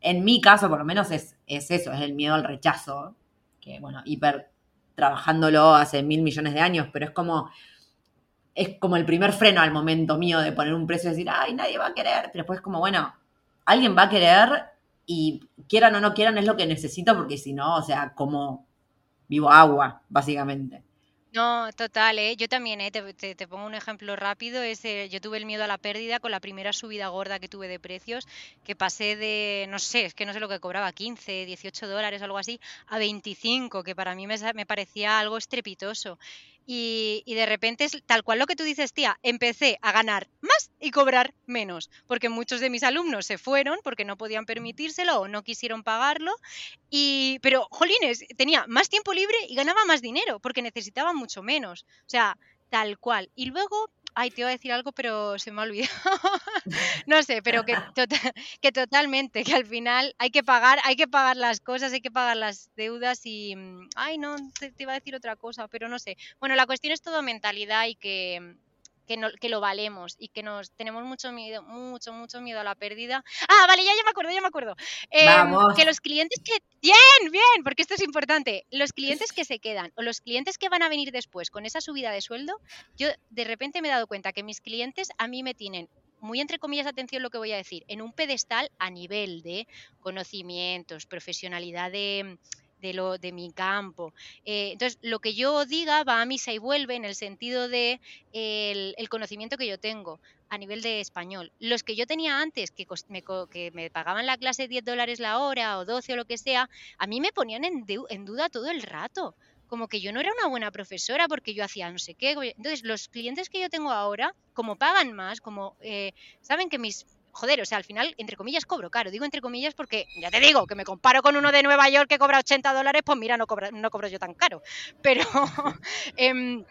en mi caso, por lo menos, es, es eso, es el miedo al rechazo, que bueno, hiper trabajándolo hace mil millones de años, pero es como, es como el primer freno al momento mío de poner un precio y decir, ay, nadie va a querer, pero después como, bueno, alguien va a querer y quieran o no quieran es lo que necesito, porque si no, o sea, como vivo agua, básicamente. No, total, ¿eh? Yo también, ¿eh? Te, pongo un ejemplo rápido. Es, eh, yo tuve el miedo a la pérdida con la primera subida gorda que tuve de precios, que pasé de, no sé, es que no sé lo que cobraba, 15, 18 dólares, algo así, a 25, que para mí me parecía algo estrepitoso. Y, de repente es tal cual lo que tú dices, tía, empecé a ganar más y cobrar menos, porque muchos de mis alumnos se fueron porque no podían permitírselo o no quisieron pagarlo, y, pero, jolines, tenía más tiempo libre y ganaba más dinero porque necesitaba mucho menos, o sea, tal cual. Y luego Ay, te iba a decir algo, pero se me ha olvidado. no sé, pero que, tota-, que totalmente, que al final hay que pagar, hay que pagar las cosas, hay que pagar las deudas y. Mm, ay, no, te iba a decir otra cosa, pero no sé. Bueno, la cuestión es todo mentalidad y que que, lo valemos y que nos tenemos mucho miedo, mucho, mucho miedo a la pérdida. Ah, vale, ya, ya me acuerdo, ya me acuerdo. Em, que los clientes que... Bien, bien, porque esto es importante. Los clientes que se quedan o los clientes que van a venir después con esa subida de sueldo, yo de repente me he dado cuenta que mis clientes a mí me tienen muy entre comillas atención lo que voy a decir, en un pedestal a nivel de conocimientos, profesionalidad de, de, lo, de mi campo. Eh, entonces, lo que yo diga va a misa y vuelve en el sentido de el, conocimiento que yo tengo a nivel de español. Los que yo tenía antes, que me, que me pagaban la clase 10 dólares la hora o 12 o lo que sea, a mí me ponían en, en duda todo el rato como que yo no era una buena profesora porque yo hacía no sé qué. Entonces, los clientes que yo tengo ahora, como pagan más, como eh, saben que mis joder, o sea, al final, entre comillas, cobro caro. Digo entre comillas porque, ya te digo, que me comparo con uno de Nueva York que cobra 80 dólares, pues mira, no, no cobro yo tan caro. Pero, em,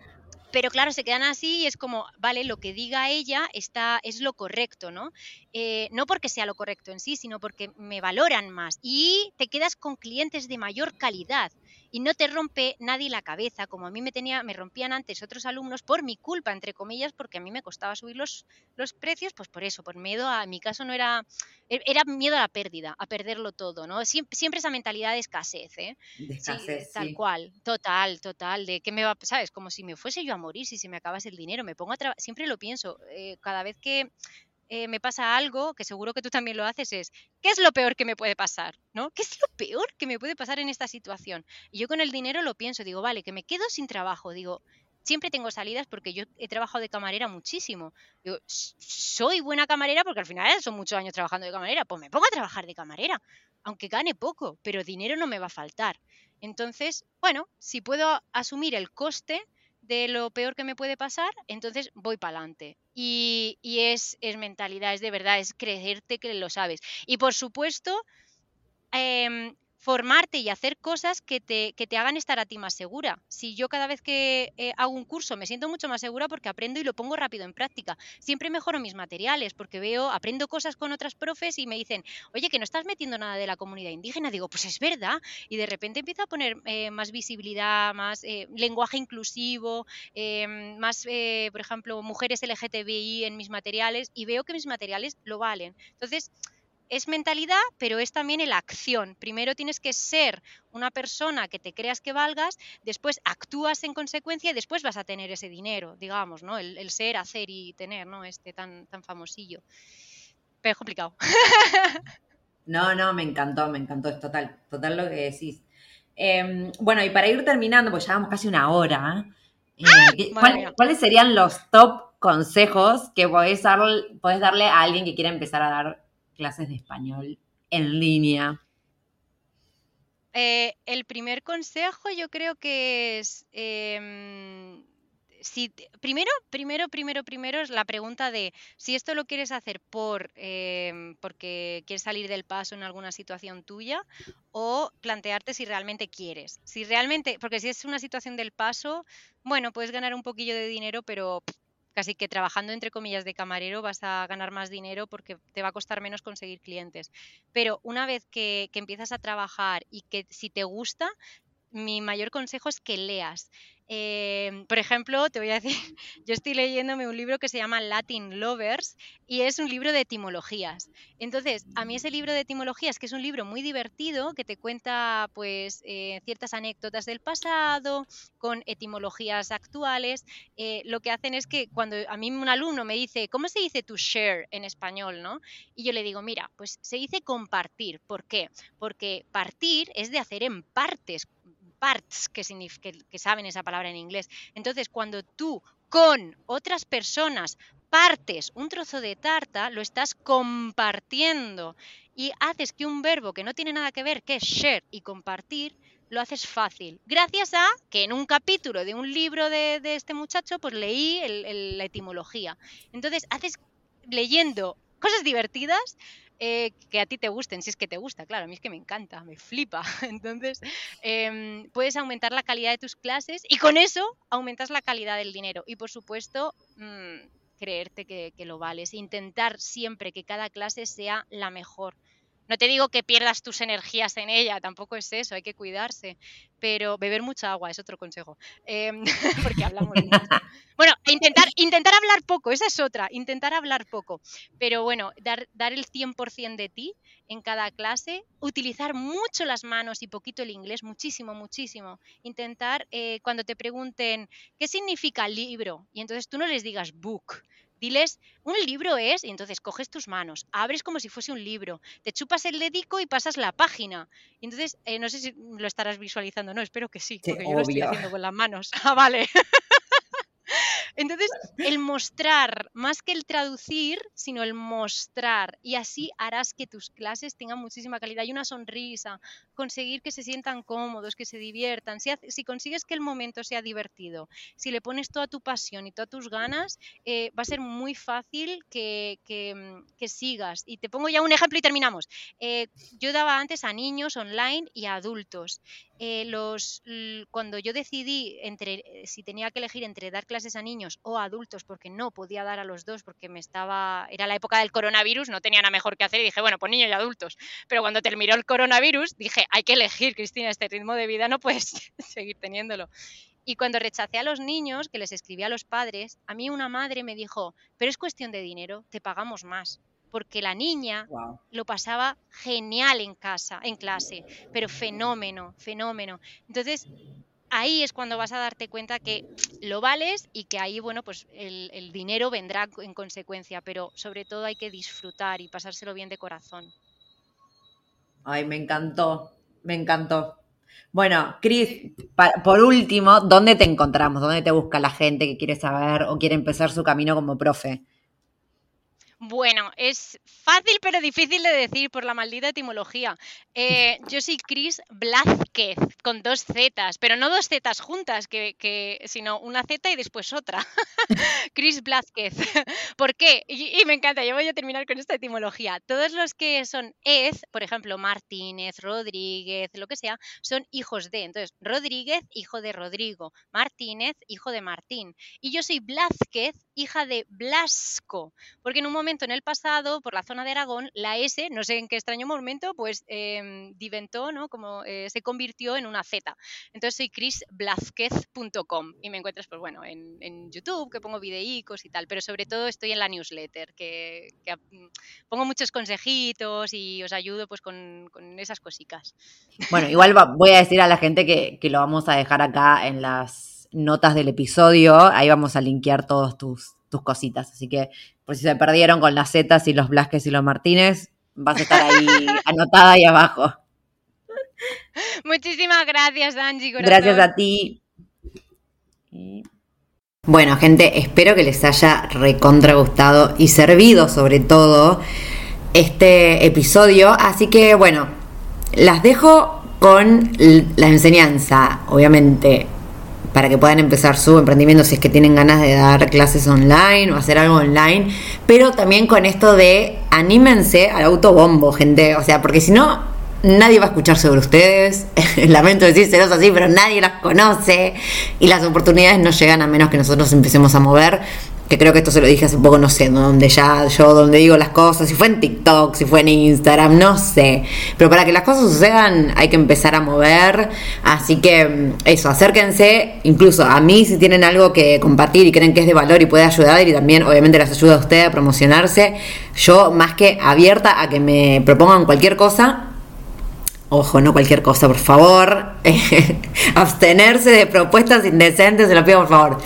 pero claro, se quedan así y es como, vale, lo que diga ella está, es lo correcto, ¿no? Eh, no porque sea lo correcto en sí, sino porque me valoran más y te quedas con clientes de mayor calidad y no te rompe nadie la cabeza, como a mí me tenía, me rompían antes otros alumnos por mi culpa, entre comillas, porque a mí me costaba subir los, los precios, pues por eso, por miedo a, en mi caso no era, e, era miedo a la pérdida, a perderlo todo, ¿no? Siempre, siempre esa mentalidad de escasez, ¿eh? De escasez, Tal cual, total, total, de que me va, ¿sabes? Como si me fuese yo a morir si se me acabase el dinero, me pongo a trabajar, siempre lo pienso, eh, cada vez que eh, me pasa algo, que seguro que tú también lo haces, es, ¿qué es lo peor que me puede pasar? ¿No? ¿Qué es lo peor que me puede pasar en esta situación? Y yo con el dinero lo pienso, digo, vale, que me quedo sin trabajo, digo, siempre tengo salidas porque yo he trabajado de camarera muchísimo. Digo, soy buena camarera porque al final son muchos años trabajando de camarera, pues me pongo a trabajar de camarera, aunque gane poco, pero dinero no me va a faltar. Entonces, bueno, si puedo asumir el coste, de lo peor que me puede pasar, entonces voy para adelante. Y, es, es, mentalidad, es de verdad, es creerte que lo sabes. Y por supuesto, em, formarte y hacer cosas que te, que te, hagan estar a ti más segura. Si yo cada vez que eh, hago un curso me siento mucho más segura porque aprendo y lo pongo rápido en práctica. Siempre mejoro mis materiales porque veo, aprendo cosas con otras profes y me dicen, oye, que no estás metiendo nada de la comunidad indígena. Digo, pues es verdad. Y de repente empiezo a poner eh, más visibilidad, más eh, lenguaje inclusivo, más, por ejemplo, mujeres LGTBI en mis materiales y veo que mis materiales lo valen. Entonces, es mentalidad, pero es también la acción. Primero tienes que ser una persona que te creas que valgas, después actúas en consecuencia y después vas a tener ese dinero, digamos, ¿no? El, ser, hacer y tener, ¿no? Este tan, tan famosillo. Pero es complicado. No, no, me encantó, me encantó, es total, total lo que decís. Em, bueno, y para ir terminando, pues llevamos casi una hora, eh, ¡Ah! ¿cuáles serían los top consejos que podés, podés darle a alguien que quiera empezar a dar clases de español en línea? Eh, el primer consejo yo creo que es, em, si, primero, primero, primero, primero es la pregunta de si esto lo quieres hacer por, em, porque quieres salir del paso en alguna situación tuya o plantearte si realmente quieres. Si realmente, porque si es una situación del paso, bueno, puedes ganar un poquillo de dinero, pero casi que trabajando entre comillas de camarero vas a ganar más dinero porque te va a costar menos conseguir clientes. Pero una vez que, que empiezas a trabajar y que si te gusta, mi mayor consejo es que leas. Em, por ejemplo, te voy a decir, yo estoy leyéndome un libro que se llama Latin Lovers y es un libro de etimologías. Entonces, a mí ese libro de etimologías, que es un libro muy divertido, que te cuenta pues eh, ciertas anécdotas del pasado con etimologías actuales, eh, lo que hacen es que cuando a mí un alumno me dice, ¿cómo se dice to share en español? ¿no? Y yo le digo, mira, pues se dice compartir. ¿Por qué? Porque partir es de hacer en partes parts, que, saben esa palabra en inglés. Entonces, cuando tú con otras personas partes un trozo de tarta, lo estás compartiendo y haces que un verbo que no tiene nada que ver, que es share y compartir, lo haces fácil. Gracias a que en un capítulo de un libro de, este muchacho, pues leí la etimología. Entonces, haces leyendo cosas divertidas eh, que a ti te gusten, si es que te gusta, claro, a mí es que me encanta, me flipa. Entonces, em, puedes aumentar la calidad de tus clases y con eso aumentas la calidad del dinero. Y por supuesto, mm, creerte que, que lo vales. Intentar siempre que cada clase sea la mejor. No te digo que pierdas tus energías en ella, tampoco es eso, hay que cuidarse. Pero beber mucha agua es otro consejo. Em, porque hablamos mucho. Bueno, intentar, intentar hablar poco, esa es otra, intentar hablar poco. Pero bueno, dar, dar el 100% de ti en cada clase, utilizar mucho las manos y poquito el inglés, muchísimo, muchísimo. Intentar, eh, cuando te pregunten, ¿qué significa libro? Y entonces tú no les digas book, Diles, un libro es, y entonces coges tus manos, abres como si fuese un libro, te chupas el dedico y pasas la página. Y entonces, eh, no sé si lo estarás visualizando, no, espero que sí, porque yo lo estoy haciendo con las manos. Ah, vale. Entonces, el mostrar, más que el traducir, sino el mostrar. Y así harás que tus clases tengan muchísima calidad y una sonrisa, conseguir que se sientan cómodos, que se diviertan. Si, consigues que el momento sea divertido, si le pones toda tu pasión y todas tus ganas, eh, va a ser muy fácil que, mm, sigas. Y te pongo ya un ejemplo y terminamos. Eh, yo daba antes a niños online y a adultos. Eh, los, cuando yo decidí entre si tenía que elegir entre dar clases a niños o adultos, porque no podía dar a los dos, porque me estaba, era la época del coronavirus, no tenía nada mejor que hacer y dije, bueno, pues niños y adultos. Pero cuando terminó el coronavirus, dije, hay que elegir, Cristina, este ritmo de vida no puedes seguir teniéndolo. Y cuando rechacé a los niños, que les escribí a los padres, a mí una madre me dijo, pero es cuestión de dinero, te pagamos más. Porque la niña lo pasaba genial en casa, en clase, pero fenómeno, fenómeno. Entonces, ahí es cuando vas a darte cuenta que lo vales y que ahí, bueno, pues el, dinero vendrá en consecuencia, pero sobre todo hay que disfrutar y pasárselo bien de corazón. Ay, me encantó, me encantó. Bueno, Cris, por último, ¿dónde te encontramos? ¿Dónde te busca la gente que quiere saber o quiere empezar su camino como profe? Bueno, es fácil pero difícil de decir por la maldita etimología. Eh, yo soy Chris Blázquez, con dos Zetas, pero no dos Zetas juntas, sino una Z y después otra. Chris Blázquez. ¿Por qué? Y, me encanta, yo voy a terminar con esta etimología. Todos los que son ez, por ejemplo, Martínez, Rodríguez, lo que sea, son hijos de. Entonces, Rodríguez, hijo de Rodrigo. Martínez, hijo de Martín. Y yo soy Blázquez, hija de Blasco, porque en un momento en el pasado, por la zona de Aragón, la S, no sé en qué extraño momento, pues eh, diventó, ¿no? Como eh, se convirtió en una Z. Entonces soy chrisblazquez.com y me encuentras, pues bueno, en, YouTube, que pongo videícos y tal, pero sobre todo estoy en la newsletter, que, mm, pongo muchos consejitos y os ayudo pues con, esas cositas. Bueno, igual voy a decir a la gente que, que lo vamos a dejar acá en las notas del episodio, ahí vamos a linkear todas tus, tus cositas. Así que, por si se perdieron con las Zetas y los Blasques y los Martínez, vas a estar ahí anotada ahí abajo. Muchísimas gracias, Angie. Gracias a ti. Bueno, gente, espero que les haya recontra gustado y servido sobre todo este episodio. Así que, bueno, las dejo con la enseñanza, obviamente para que puedan empezar su emprendimiento si es que tienen ganas de dar clases online o hacer algo online, pero también con esto de anímense al autobombo, gente, o sea, porque si no, nadie va a escuchar sobre ustedes, lamento decírselos así, pero nadie las conoce. Y las oportunidades no llegan a menos que nosotros empecemos a mover que creo que esto se lo dije hace poco, no sé, donde ya yo, donde digo las cosas, si fue en TikTok, si fue en Instagram, no sé. Pero para que las cosas sucedan hay que empezar a mover. Así que mm, eso, acérquense, incluso a mí si tienen algo que compartir y creen que es de valor y puede ayudar y también obviamente las ayuda a ustedes a promocionarse. Yo más que abierta a que me propongan cualquier cosa, Ojo, no cualquier cosa, por favor. Abstenerse de propuestas indecentes, se lo pido por favor.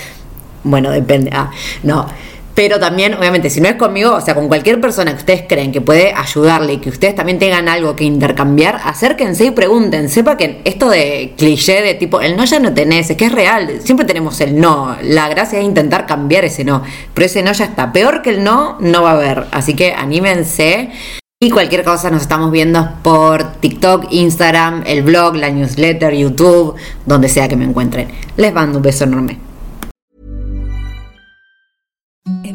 Bueno, depende. Ah, no. Pero también, obviamente, si no es conmigo, o sea, con cualquier persona que ustedes creen que puede ayudarle y que ustedes también tengan algo que intercambiar, acérquense y pregunten. Sepa que esto de cliché de tipo, el no ya no tenés, es que es real. Siempre tenemos el no. La gracia es intentar cambiar ese no. Pero ese no ya está. Peor que el no, no va a haber. Así que anímense. Y cualquier cosa nos estamos viendo por TikTok, Instagram, el blog, la newsletter, YouTube, donde sea que me encuentren. Les mando un beso enorme. Imagine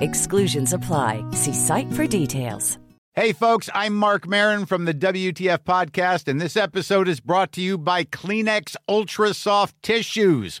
Exclusions apply. See site for details. Hey, folks, I'm Mark Marin from the WTF Podcast, and this episode is brought to you by Kleenex Ultra Soft Tissues